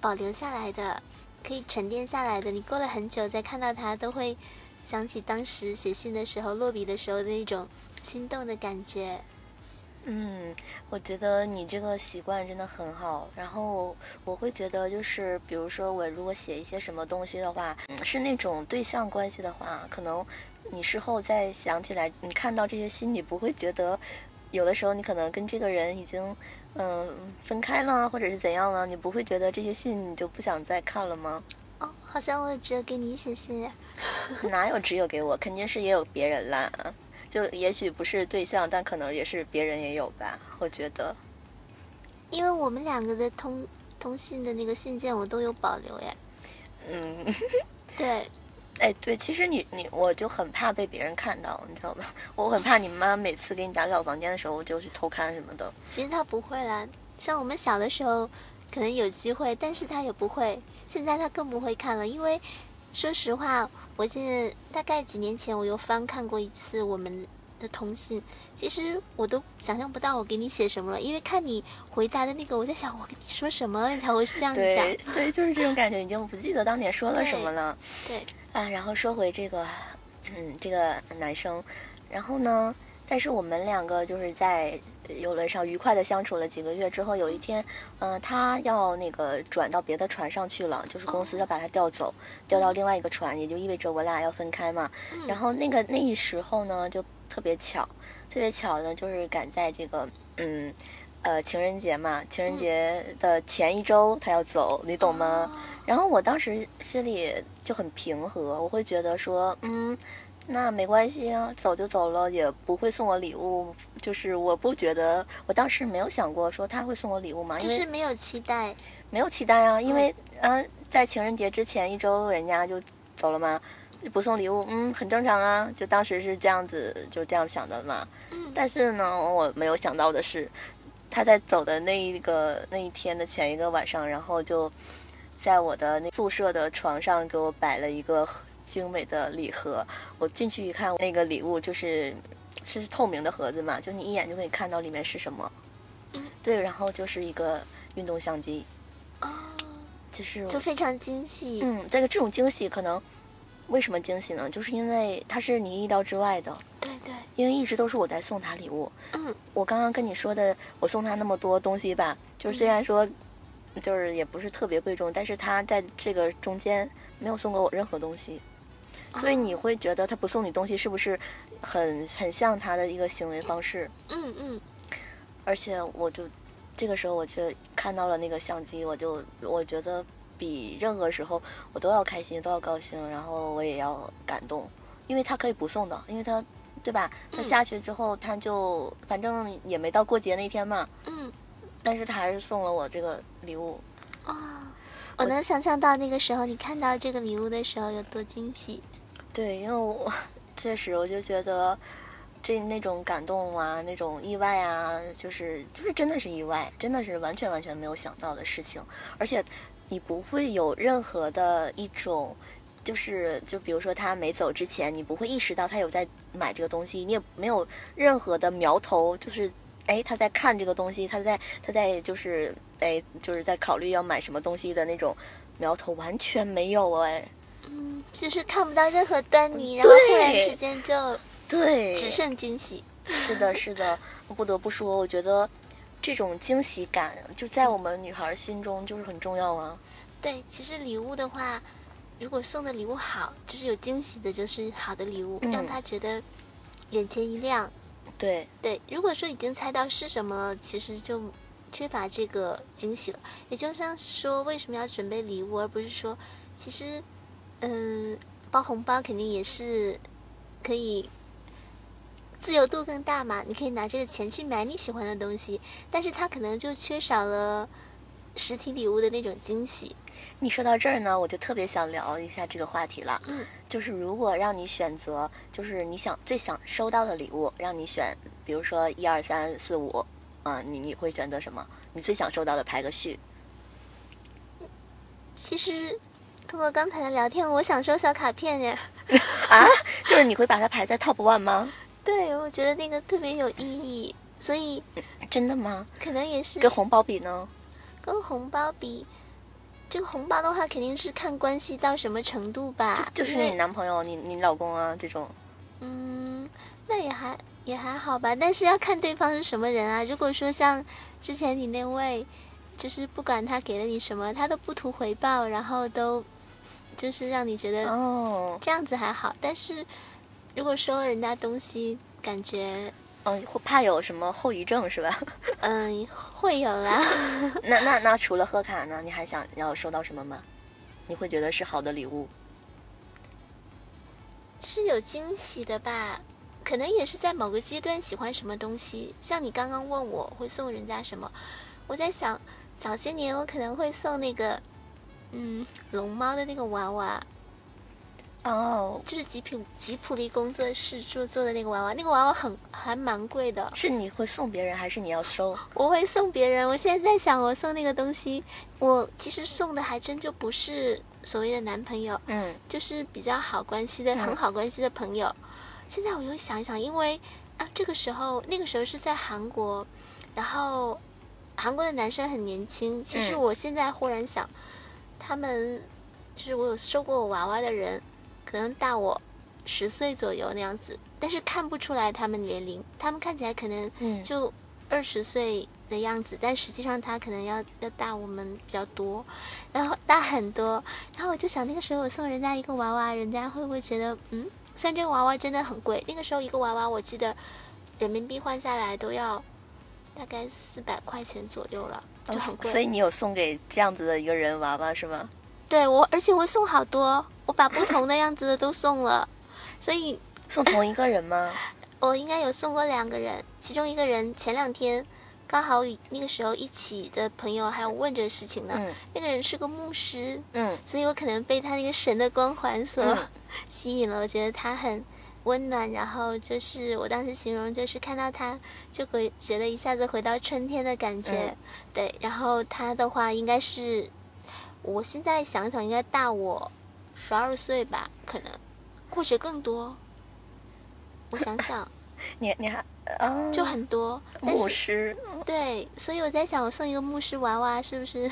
保留下来的，可以沉淀下来的。你过了很久再看到它，都会想起当时写信的时候、落笔的时候的那种心动的感觉。嗯，我觉得你这个习惯真的很好。然后我会觉得，就是比如说我如果写一些什么东西的话，是那种对象关系的话，可能你事后再想起来，你看到这些信，你不会觉得有的时候你可能跟这个人已经嗯分开了，或者是怎样了，你不会觉得这些信你就不想再看了吗？哦，好像我只有给你写信。哪有只有给我？肯定是也有别人啦。就也许不是对象，但可能也是别人也有吧。我觉得，因为我们两个的通通信的那个信件我都有保留呀。嗯，对，哎对，其实你你我就很怕被别人看到，你知道吗？我很怕你妈每次给你打扫房间的时候，我就去偷看什么的。其实她不会啦，像我们小的时候可能有机会，但是她也不会。现在她更不会看了，因为说实话。我记得大概几年前，我又翻看过一次我们的通信。其实我都想象不到我给你写什么了，因为看你回答的那个，我在想我跟你说什么了，你才会这样想。对对，就是这种感觉，已经不记得当年说了什么 了。对啊，然后说回这个，嗯，这个男生，然后呢，但是我们两个就是在。游轮上愉快的相处了几个月之后，有一天，嗯，他要那个转到别的船上去了，就是公司要把他调走，调到另外一个船，也就意味着我俩要分开嘛。然后那个那一时候呢，就特别巧，特别巧呢，就是赶在这个，嗯，呃，情人节嘛，情人节的前一周他要走，你懂吗？然后我当时心里就很平和，我会觉得说，嗯。那没关系啊，走就走了，也不会送我礼物。就是我不觉得，我当时没有想过说他会送我礼物嘛，就是没有期待，没有期待啊。因为嗯，在情人节之前一周人家就走了嘛，不送礼物，嗯，很正常啊。就当时是这样子，就这样想的嘛。嗯。但是呢，我没有想到的是，他在走的那一个那一天的前一个晚上，然后就在我的那宿舍的床上给我摆了一个。精美的礼盒，我进去一看，那个礼物就是是透明的盒子嘛，就你一眼就可以看到里面是什么。对，然后就是一个运动相机。啊，就是就非常精细。嗯，这个这种惊喜可能为什么惊喜呢？就是因为它是你意料之外的。对对。因为一直都是我在送他礼物。嗯。我刚刚跟你说的，我送他那么多东西吧，就是虽然说就是也不是特别贵重，但是他在这个中间没有送给我任何东西。所以你会觉得他不送你东西是不是很很像他的一个行为方式？嗯嗯。而且我就这个时候我就看到了那个相机，我就我觉得比任何时候我都要开心，都要高兴，然后我也要感动，因为他可以不送的，因为他对吧？他下去之后他就反正也没到过节那天嘛。嗯。但是他还是送了我这个礼物。啊，我能想象到那个时候你看到这个礼物的时候有多惊喜。对，因为我确实我就觉得这那种感动啊，那种意外啊，就是就是真的是意外，真的是完全完全没有想到的事情。而且你不会有任何的一种，就是就比如说他没走之前，你不会意识到他有在买这个东西，你也没有任何的苗头，就是哎他在看这个东西，他在他在就是哎就是在考虑要买什么东西的那种苗头，完全没有哎。嗯，就是看不到任何端倪，然后忽然之间就对，只剩惊喜。是的，是的，我不得不说，我觉得这种惊喜感就在我们女孩心中就是很重要啊。对，其实礼物的话，如果送的礼物好，就是有惊喜的，就是好的礼物，让她觉得眼前一亮。对对，如果说已经猜到是什么了，其实就缺乏这个惊喜了。也就像说，为什么要准备礼物，而不是说，其实。嗯，包红包肯定也是可以自由度更大嘛。你可以拿这个钱去买你喜欢的东西，但是它可能就缺少了实体礼物的那种惊喜。你说到这儿呢，我就特别想聊一下这个话题了。嗯，就是如果让你选择，就是你想最想收到的礼物，让你选，比如说一二三四五，嗯，你你会选择什么？你最想收到的排个序。其实。通过刚才的聊天，我想收小卡片耶。啊，就是你会把它排在 top one 吗？对，我觉得那个特别有意义，所以真的吗？可能也是。跟红包比呢？跟红包比，这个红包的话肯定是看关系到什么程度吧。就是你男朋友、你你老公啊这种。嗯，那也还也还好吧，但是要看对方是什么人啊。如果说像之前你那位，就是不管他给了你什么，他都不图回报，然后都就是让你觉得哦，这样子还好。但是如果收了人家东西，感觉嗯，会怕有什么后遗症是吧？嗯会有啦。那那那除了贺卡呢，你还想要收到什么吗？你会觉得是好的礼物？是有惊喜的吧？可能也是在某个阶段喜欢什么东西。像你刚刚问我会送人家什么，我在想早些年我可能会送那个，嗯，龙猫的那个娃娃，哦，就是吉普吉普力工作室做做的那个娃娃，那个娃娃很还蛮贵的。是你会送别人，还是你要收？我会送别人。我现在在想，我送那个东西，我其实送的还真就不是所谓的男朋友，嗯就是比较好关系的、嗯很好关系的朋友。现在我又想一想，因为啊，这个时候那个时候是在韩国，然后韩国的男生很年轻。其实嗯我现在忽然想，他们就是我有收过我娃娃的人，可能大我十岁左右那样子，但是看不出来他们年龄，他们看起来可能嗯，就二十岁的样子，但实际上他可能要要大我们比较多，然后大很多。然后我就想，那个时候我送人家一个娃娃，人家会不会觉得，嗯，虽然这个娃娃真的很贵，那个时候一个娃娃我记得人民币换下来都要大概四百块钱左右了，就很贵。哦所以你有送给这样子的一个人娃娃是吗？对我，而且我送好多，我把不同的样子的都送了，所以送同一个人吗？我应该有送过两个人，其中一个人前两天刚好与那个时候一起的朋友还有问这个事情呢。嗯那个人是个牧师，嗯所以我可能被他那个神的光环所嗯 吸引了。我觉得他很温暖，然后就是我当时形容就是看到他就会觉得一下子回到春天的感觉。嗯对，然后他的话应该是，我现在想想应该大我十二岁吧，可能或者更多。我想想。你你还啊，就很多，牧师，对，所以我在想，我送一个牧师娃娃是不是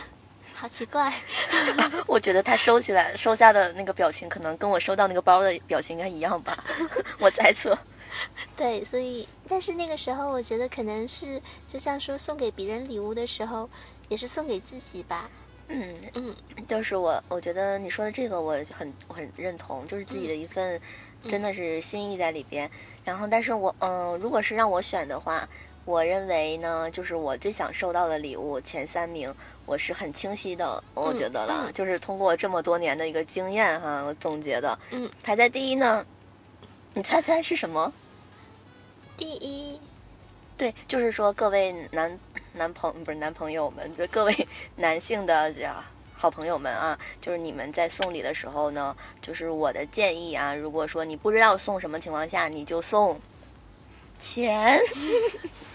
好奇怪？我觉得他收起来收下的那个表情，可能跟我收到那个包的表情应该一样吧，我猜测。对，所以但是那个时候，我觉得可能是就像说送给别人礼物的时候，也是送给自己吧。嗯嗯，就是我，我觉得你说的这个我很我很认同，就是自己的一份真的是心意在里边。然后，但是我嗯、如果是让我选的话，我认为呢，就是我最想收到的礼物前三名，我是很清晰的，我觉得了，嗯就是通过这么多年的一个经验哈，我总结的，嗯，排在第一呢，你猜猜是什么？第一，对，就是说各位男男朋不是男朋友们，就各位 男性的好朋友们啊，就是你们在送礼的时候呢，就是我的建议啊，如果说你不知道送什么情况下，你就送钱，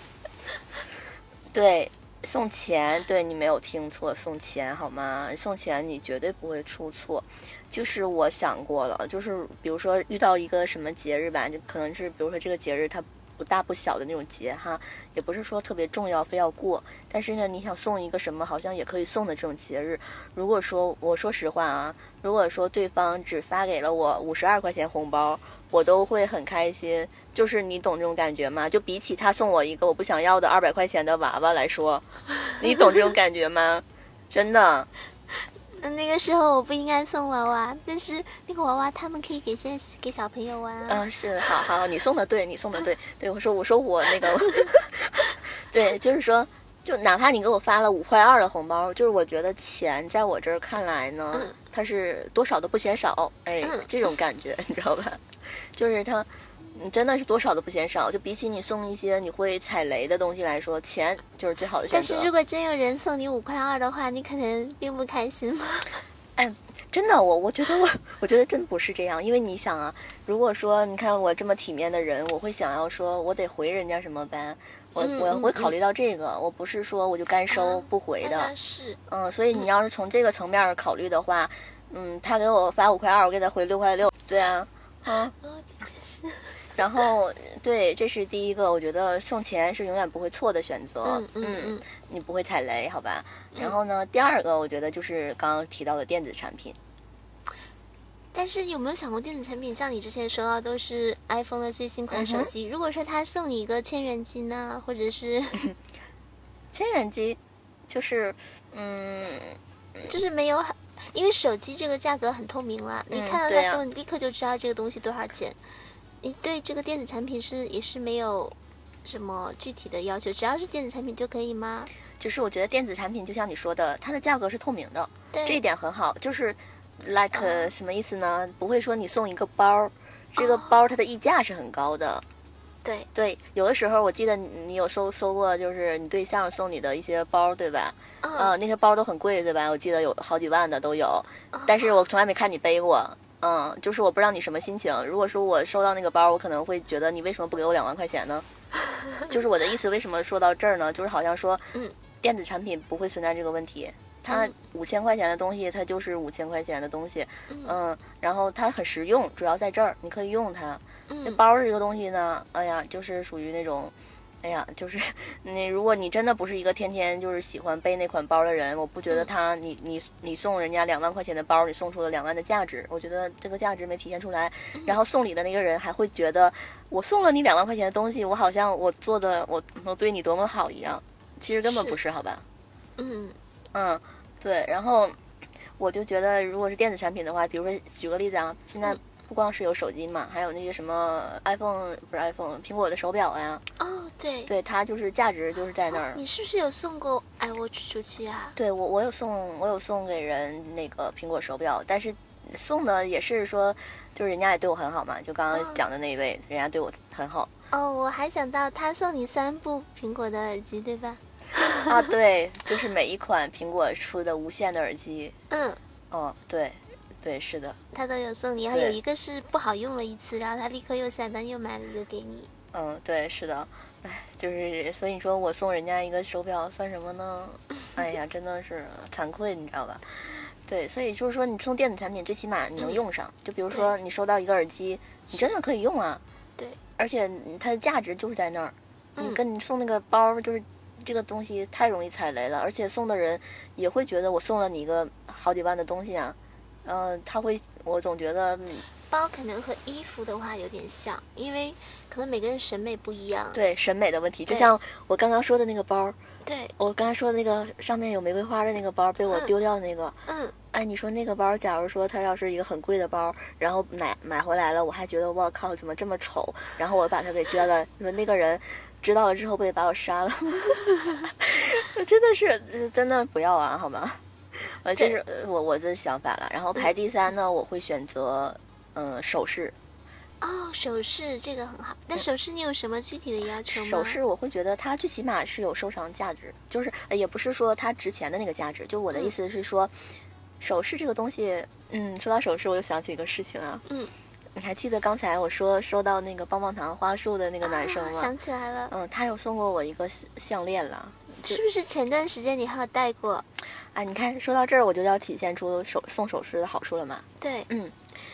对。送钱，对你没有听错，送钱好吗？送钱你绝对不会出错。就是我想过了，就是比如说遇到一个什么节日吧，就可能是比如说这个节日它不大不小的那种节哈，也不是说特别重要非要过，但是呢，你想送一个什么好像也可以送的这种节日，如果说我说实话啊，如果说对方只发给了我五十二块钱红包，我都会很开心。就是你懂这种感觉吗？就比起他送我一个我不想要的二百块钱的娃娃来说，你懂这种感觉吗？真的，嗯那个时候我不应该送娃娃，但是那个娃娃他们可以给现在给小朋友玩啊。嗯，是，好好，你送的对，你送的对，对我说，我说我那个，对，就是说，就哪怕你给我发了五块二的红包，就是我觉得钱在我这儿看来呢，嗯它是多少都不嫌少，哎嗯，这种感觉你知道吧？就是它，嗯真的是多少都不嫌少，就比起你送一些你会踩雷的东西来说，钱就是最好的选择。但是如果真有人送你五块二的话，你可能并不开心吗？真的，我我觉得我我觉得真不是这样，因为你想啊，如果说你看我这么体面的人，我会想要说我得回人家什么呗，我、我会考虑到这个，我不是说我就干收啊不回的，那倒是，嗯，所以你要是从这个层面儿考虑的话，嗯，他给我发五块二，我给他回六块六，对啊，啊，哦，的确是，然后对，这是第一个，我觉得送钱是永远不会错的选择，嗯嗯嗯，你不会踩雷，好吧？然后呢，第二个我觉得就是刚刚提到的电子产品。但是有没有想过电子产品？像你之前收到都是 iPhone 的最新款手机，如果说他送你一个千元机呢，或者是 千元机，就是嗯，就是没有，因为手机这个价格很透明了，你看到他送，你立刻就知道这个东西多少钱。你对这个电子产品是也是没有什么具体的要求，只要是电子产品就可以吗？就是我觉得电子产品就像你说的，它的价格是透明的，这一点很好。就是 like 什么意思呢？不会说你送一个包，这个包它的溢价是很高的。对对，有的时候我记得你有收收过，就是你对象送你的一些包，对吧？嗯，那些包都很贵，对吧？我记得有好几万的都有，但是我从来没看你背过。嗯，就是我不知道你什么心情。如果说我收到那个包，我可能会觉得你为什么不给我两万块钱呢？就是我的意思，为什么说到这儿呢？就是好像说，嗯，电子产品不会存在这个问题。它五千块钱的东西，它就是五千块钱的东西。嗯，然后它很实用，主要在这儿，你可以用它。那包这个东西呢，哎呀，就是属于那种。哎呀，就是你，如果你真的不是一个天天就是喜欢背那款包的人，我不觉得他，你你你送人家两万块钱的包，你送出了两万的价值，我觉得这个价值没体现出来。然后送礼的那个人还会觉得，我送了你两万块钱的东西，我好像我做的我我对你多么好一样，其实根本不是，好吧？嗯嗯，对。然后我就觉得，如果是电子产品的话，比如说举个例子啊，现在。不光是有手机嘛，还有那些什么 iPhone 不是 iPhone，苹果的手表呀。哦，对，对，它就是价值就是在那儿。你是不是有送过 iWatch 出去啊？对，我我有送，我有送给人那个苹果手表，但是送的也是说，就是人家也对我很好嘛，就刚刚讲的那一位，人家对我很好。哦，我还想到他送你三部苹果的耳机，对吧？啊，对，就是每一款苹果出的无线的耳机。嗯。哦，对。对，是的，他都有送你，还有一个是不好用了一次，然后他立刻又下单又买了一个给你。嗯，对，是的，哎，就是所以说我送人家一个手表算什么呢？哎呀，真的是惭愧，你知道吧？对，所以就是说你送电子产品，最起码你能用上。就比如说你收到一个耳机，你真的可以用啊。对。而且它的价值就是在那儿。你跟你送那个包，就是这个东西太容易踩雷了，而且送的人也会觉得我送了你一个好几万的东西啊。嗯，他会，我总觉得包可能和衣服的话有点像，因为可能每个人审美不一样。对审美的问题，就像我刚刚说的那个包，对我刚才说的那个上面有玫瑰花的那个包被我丢掉的那个，嗯，哎，你说那个包，假如说它要是一个很贵的包，然后买买回来了，我还觉得我靠，怎么这么丑？然后我把它给捐了，你说那个人知道了之后不得把我杀了？真的是，真的不要啊，好吗？呃，这是我我的想法了。然后排第三呢，我会选择嗯首饰。哦，首饰这个很好。那首饰你有什么具体的要求吗？首饰我会觉得它最起码是有收藏价值，就是也不是说它值钱的那个价值。就我的意思是说，首饰这个东西，嗯，说到首饰，我就想起一个事情啊。嗯。你还记得刚才我说收到那个棒棒糖花束的那个男生吗？想起来了。嗯，他有送过我一个项链了。是不是前段时间你还有戴过？哎，你看，说到这儿我就要体现出手送首饰的好处了嘛。对，嗯，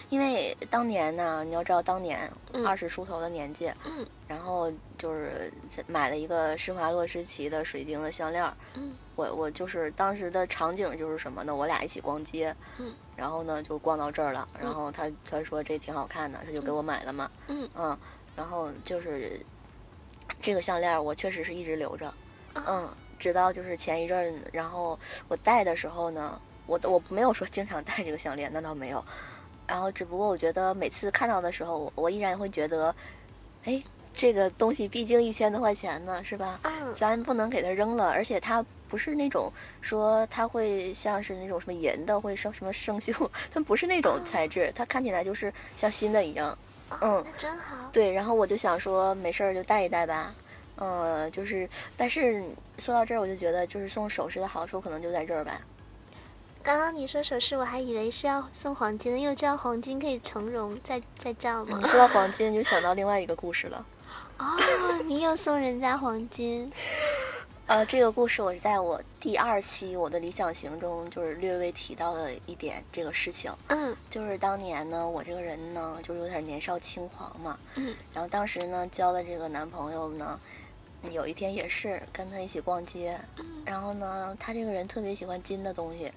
因为当年呢，你要知道当年二十出头的年纪，嗯，然后就是买了一个施华洛世奇的水晶的项链，嗯，我我就是当时的场景就是什么呢？我俩一起逛街，嗯，然后呢就逛到这儿了，然后他他说这挺好看的，他就给我买了嘛，嗯嗯，然后就是这个项链我确实是一直留着，嗯。直到就是前一阵，然后我戴的时候呢，我我没有说经常戴这个项链，那倒没有。然后只不过我觉得每次看到的时候，我我依然会觉得，哎，这个东西毕竟一千多块钱呢，是吧？嗯。咱不能给它扔了，而且它不是那种说它会像是那种什么银的会生什么生锈，它不是那种材质，它看起来就是像新的一样。嗯。真好。对，然后我就想说，没事儿就戴一戴吧。呃，就是，但是说到这儿，我就觉得，就是送首饰的好处可能就在这儿吧。刚刚你说首饰，我还以为是要送黄金的，因为知道黄金可以成容再再造嘛。说到黄金，就想到另外一个故事了。哦，你又送人家黄金？呃，这个故事我是在我第二期我的理想型中，就是略微提到了一点这个事情。嗯，就是当年呢，我这个人呢，就是有点年少轻狂嘛。嗯，然后当时呢，交的这个男朋友呢。有一天也是跟他一起逛街，然后呢，他这个人特别喜欢金的东西，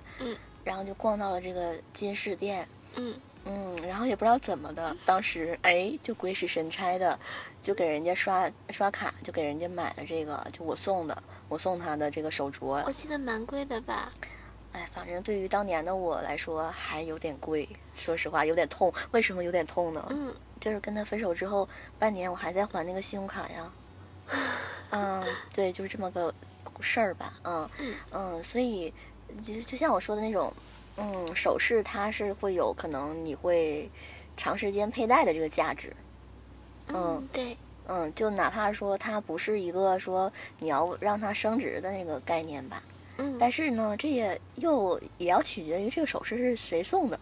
然后就逛到了这个金饰店，嗯，然后也不知道怎么的，当时哎就鬼使神差的，就给人家刷刷卡，就给人家买了这个，就我送的，我送他的这个手镯。我记得蛮贵的吧？哎，反正对于当年的我来说还有点贵，说实话有点痛。为什么有点痛呢？嗯，就是跟他分手之后半年，我还在还那个信用卡呀。嗯，对，就是这么个事儿吧。嗯嗯，所以就就像我说的那种，嗯，首饰它是会有可能你会长时间佩戴的这个价值。嗯，对，嗯，就哪怕说它不是一个说你要让它升值的那个概念吧。嗯，但是呢，这也又也要取决于这个首饰是谁送的。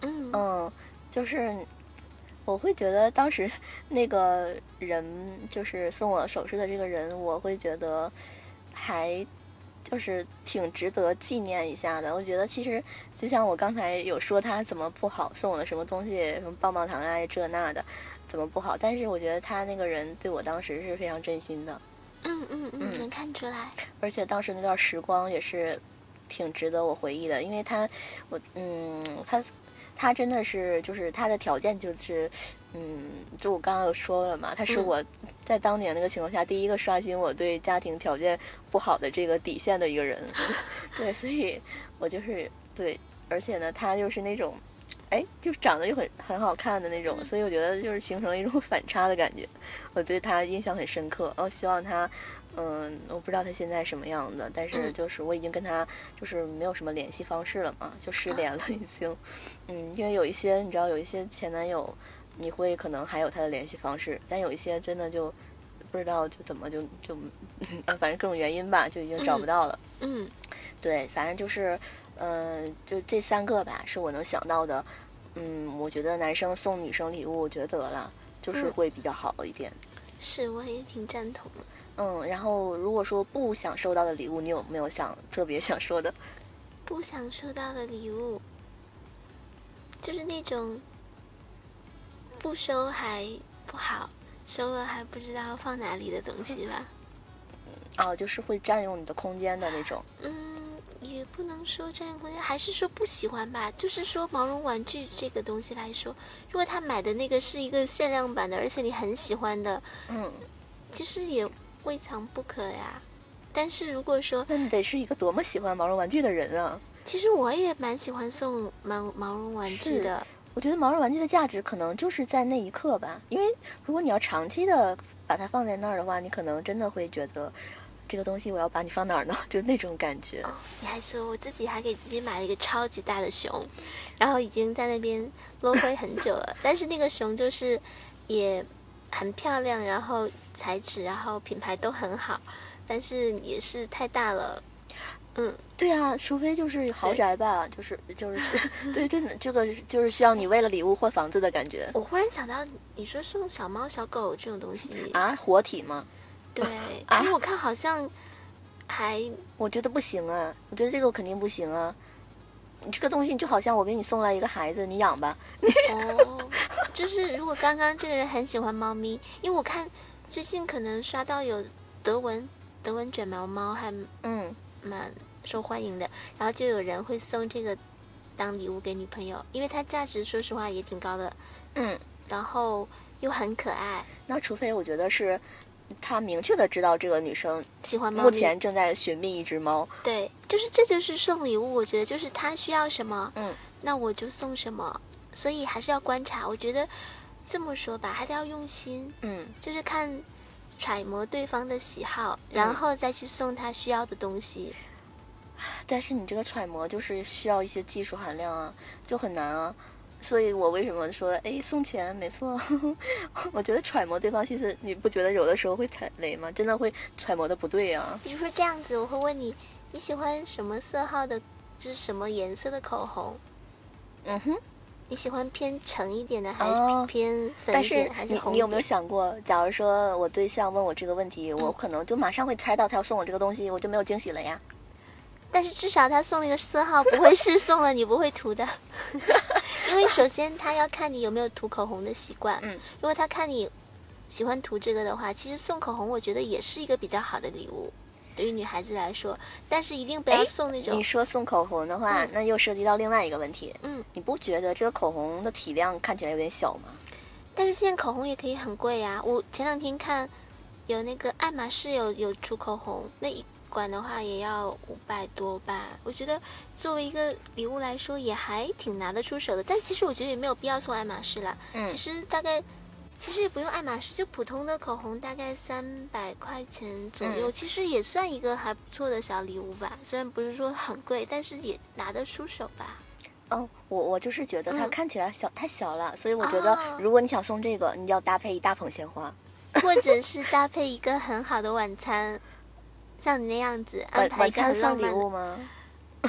嗯嗯，就是我会觉得当时 那个人，就是送我首饰的这个人，我会觉得还就是挺值得纪念一下的。我觉得其实就像我刚才有说他怎么不好，送我的什么东西，什么棒棒糖啊这那的，怎么不好？但是我觉得他那个人对我当时是非常真心的。嗯嗯嗯，能看出来。而且当时那段时光也是挺值得我回忆的，因为他，我嗯，他他真的是就是他的条件就是，嗯，就我刚刚有说了嘛，他是嗯我在当年那个情况下第一个刷新我对家庭条件不好的这个底线的一个人，对，所以我就是对，而且呢，他又是那种。哎，就长得又很很好看的那种，所以我觉得就是形成了一种 反差的感觉，我对他印象很深刻。我希望他，嗯，我不知道他现在什么样子，但是嗯就是我已经跟他就是没有什么联系方式了嘛，就失联了已经。嗯，因为有一些你知道，有一些前男友，你会可能还有他的联系方式，但有一些真的就不知道就怎么就就，啊，反正各种原因吧，就已经找不到了。嗯对，反正就是，嗯、就这三个吧，是我能想到的。嗯，我觉得男生送女生礼物，我觉得了，就是嗯会比较好一点。是，我也挺赞同的。嗯，然后如果说不想收到的礼物，你有没有想特别想说的？不想收到的礼物，就是那种不收还不好，收了还不知道放哪里的东西吧。哦，就是会占用你的空间的那种。嗯，也不能说占用空间，还是说不喜欢吧。就是说毛绒玩具这个东西来说，如果他买的那个是一个限量版的，而且你很喜欢的，嗯，其实也未尝不可呀。但是如果说，那你得是一个多么喜欢毛绒玩具的人啊！其实我也蛮喜欢送毛毛绒玩具的。我觉得毛绒玩具的价值可能就是在那一刻吧，因为如果你要长期的把它放在那儿的话，你可能真的会觉得这个东西我要把你放哪儿呢？就那种感觉。哦，你还说我自己还给自己买了一个超级大的熊，然后已经在那边落灰很久了。但是那个熊就是也很漂亮，然后材质，然后品牌都很好，但是也是太大了。嗯，对啊，除非就是豪宅吧，就是就是 对，真的这个就是需要你为了礼物换房子的感觉我忽然想到，你说送小猫小狗这种东西，啊，活体吗？对，啊因为我看好像还我觉得不行啊，我觉得这个肯定不行啊。你这个东西就好像我给你送来一个孩子，你养吧。哦，就是如果刚刚这个人很喜欢猫咪，因为我看最近可能刷到有德文德文卷毛猫还嗯，蛮受欢迎的，然后就有人会送这个当礼物给女朋友，因为它价值说实话也挺高的，嗯，然后又很可爱，那除非我觉得是他明确的知道这个女生喜欢猫。目前正在寻觅一只猫。对，就是这就是送礼物，我觉得就是他需要什么，嗯，那我就送什么，所以还是要观察。我觉得这么说吧，还得要用心，嗯，就是看揣摩对方的喜好，然后再去送他需要的东西。但是你这个揣摩就是需要一些技术含量啊，就很难啊。所以我为什么说，哎，送钱没错，我觉得揣摩对方心思，你不觉得有的时候会踩雷吗？真的会揣摩的不对啊。比如说这样子，我会问你，你喜欢什么色号的，就是什么颜色的口红？嗯哼，你喜欢偏橙一点的，还是哦偏粉但是一点，还是红一你你有没有想过，假如说我对象问我这个问题，我可能就马上会猜到他要送我这个东西，我就没有惊喜了呀。但是至少他送那个色号不会是送了你不会涂的，因为首先他要看你有没有涂口红的习惯。嗯，如果他看你喜欢涂这个的话，其实送口红我觉得也是一个比较好的礼物。对于女孩子来说，但是一定不要哎送那种你，说送口红的话，嗯那又涉及到另外一个问题。嗯，你不觉得这个口红的体量看起来有点小吗？但是现在口红也可以很贵呀、我前两天看有那个爱马仕有有出口红，那一管的话也要五百多吧。我觉得作为一个礼物来说，也还挺拿得出手的。但其实我觉得也没有必要送爱马仕啦。嗯其实大概。其实也不用爱马仕，就普通的口红，大概三百块钱左右，嗯其实也算一个还不错的小礼物吧。虽然不是说很贵，但是也拿得出手吧。哦，我我就是觉得它嗯看起来小、太小了，所以我觉得哦如果你想送这个，你要搭配一大捧鲜花，或者是搭配一个很好的晚餐，像你那样子安排一个很餐送礼浪漫的。物吗？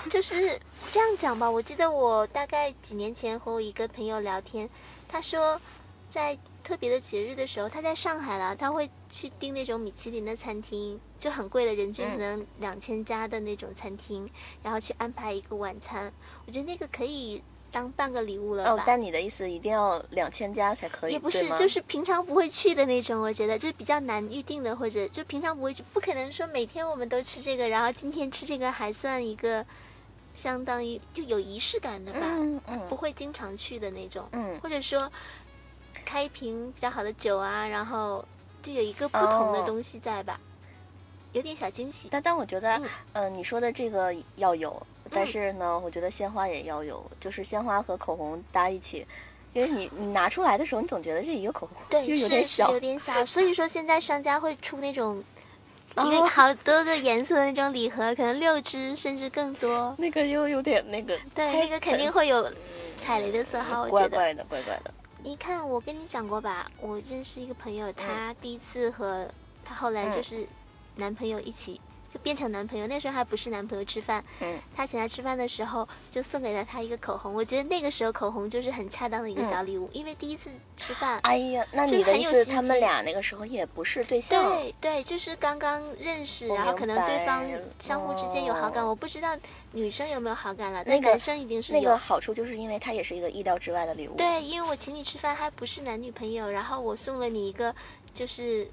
就是这样讲吧。我记得我大概几年前和我一个朋友聊天，他说在特别的节日的时候，他在上海啦，他会去订那种米其林的餐厅，就很贵的，人均嗯可能两千加的那种餐厅，然后去安排一个晚餐。我觉得那个可以当半个礼物了吧。，哦但你的意思一定要两千加才可以，也不是，就是平常不会去的那种，我觉得就是比较难预定的，或者就平常不会去，不可能说每天我们都吃这个，然后今天吃这个还算一个相当于就有仪式感的吧，嗯嗯不会经常去的那种，嗯或者说开一瓶比较好的酒啊，然后就有一个不同的哦东西在吧，有点小惊喜。但但我觉得，嗯嗯、你说的这个要有，但嗯是呢，我觉得鲜花也要有，就是鲜花和口红搭一起，因为你你拿出来的时候，你总觉得这一个口红对，又有点小有，点小，所以说现在商家会出那种。一哦个好多个颜色的那种礼盒，可能六支甚至更多。那个又有点那个，对，那个肯定会有踩雷的色号，我觉得。怪怪的，怪怪的。你看，我跟你讲过吧，我认识一个朋友，他第一次和他后来就是男朋友一起。就变成男朋友，那时候还不是男朋友吃饭，嗯他请他吃饭的时候就送给了他一个口红，我觉得那个时候口红就是很恰当的一个小礼物，因为第一次吃饭，哎呀，那你的意思，很有心他们机俩那个时候也不是对象？对对，就是刚刚认识，然后可能对方相互之间有好感，哦我不知道女生有没有好感了，那男生一定是有。那个好处就是因为它也是一个意料之外的礼物。对，因为我请你吃饭还不是男女朋友，然后我送了你一个就是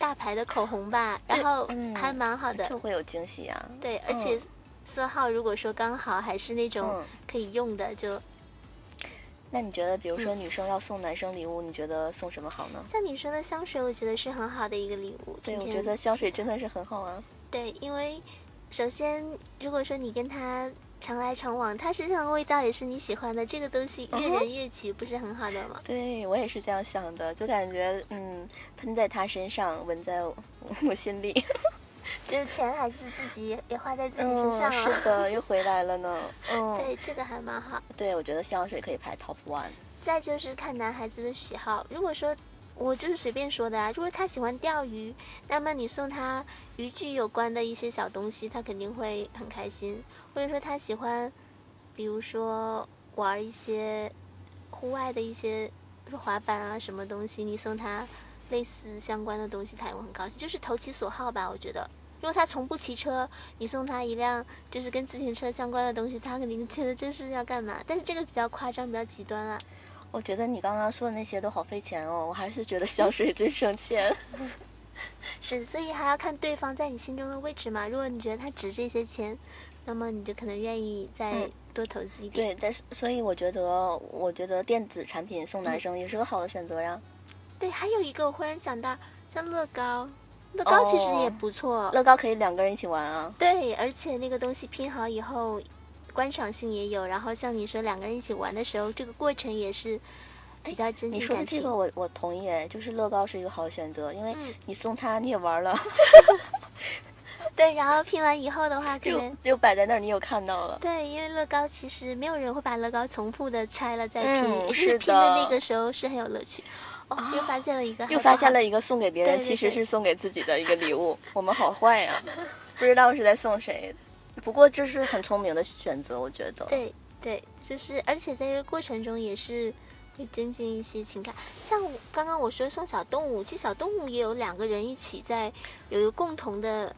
大牌的口红吧，然后嗯还蛮好的，就会有惊喜啊。对，而且色号如果说刚好还是那种嗯，可以用的，就那你觉得，比如嗯说女生要送男生礼物，你觉得送什么好呢？像女生的香水，我觉得是很好的一个礼物。对，我觉得香水真的是很好啊。对，因为首先如果说你跟他常来常往，他身上的味道也是你喜欢的，这个东西越嗯哼人越己，不是很好的吗？对我也是这样想的，就感觉嗯，喷在他身上，闻在我我心里。就是钱还是自己也花在自己嗯，身上了。是的，又回来了呢。嗯，对，这个还蛮好。对，我觉得香水可以排 top one。再就是看男孩子的喜好，如果说我就是随便说的啊，如果他喜欢钓鱼，那么你送他渔具有关的一些小东西，他肯定会很开心。或者说他喜欢，比如说玩一些户外的一些，比如说滑板啊什么东西，你送他类似相关的东西，他也会很高兴，就是投其所好吧，我觉得。如果他从不骑车，你送他一辆就是跟自行车相关的东西，他肯定觉得这是要干嘛？但是这个比较夸张，比较极端了。我觉得你刚刚说的那些都好费钱哦，我还是觉得香水最省钱。是，所以还要看对方在你心中的位置嘛。如果你觉得他值这些钱，那么你就可能愿意再嗯多投资一点。对，但是所以我觉得，我觉得电子产品送男嗯生也是个好的选择呀。对，还有一个我忽然想到，像乐高，乐高其实也哦不错。乐高可以两个人一起玩啊。对，而且那个东西拼好以后，观赏性也有。然后像你说两个人一起玩的时候，这个过程也是比较增你。说的这个我我同意，哎就是乐高是一个好选择，因为嗯你送他你也玩了，对，然后拼完以后的话，可能又摆在那儿，你又看到了。对，因为乐高其实没有人会把乐高重复的拆了再拼，嗯 是是拼的那个时候是很有乐趣。哦，又发现了一个，又发现了一个送给别人，对对其实是送给自己的一个礼物。我们好坏呀、不知道是在送谁。不过这是很聪明的选择，我觉得。对对，就是而且在这个过程中也是会增进一些情感。像我刚刚我说送小动物，其实小动物也有两个人一起在有一个共同的，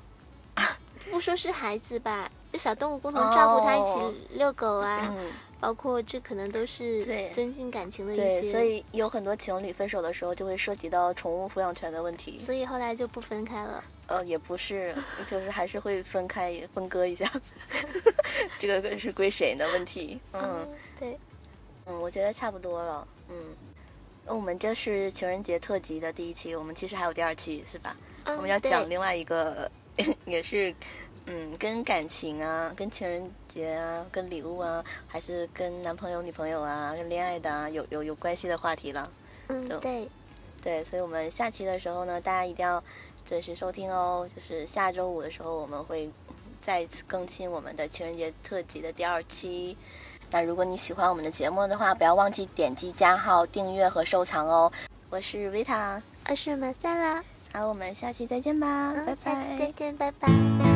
不说是孩子吧，就小动物共同照顾它，一哦起遛狗啊，嗯，包括这可能都是对增进感情的一对，些。所以有很多情侣分手的时候就会涉及到宠物抚养权的问题。所以后来就不分开了。呃，也不是，就是还是会分开分割一下，这个是归谁的问题。嗯，对，嗯，我觉得差不多了。嗯，我们这是情人节特辑的第一期，我们其实还有第二期，是吧？嗯我们要讲另外一个，也是，嗯，跟感情啊，跟情人节啊，跟礼物啊，还是跟男朋友、女朋友啊，跟恋爱的啊，有有有关系的话题了。嗯对，对，所以我们下期的时候呢，大家一定要准时收听哦。就是下周五的时候，我们会再次更新我们的情人节特辑的第二期。那如果你喜欢我们的节目的话，不要忘记点击加号、订阅和收藏哦。我是维塔，我是马赛拉，好，我们下期再见吧，拜拜，下期再见，拜拜。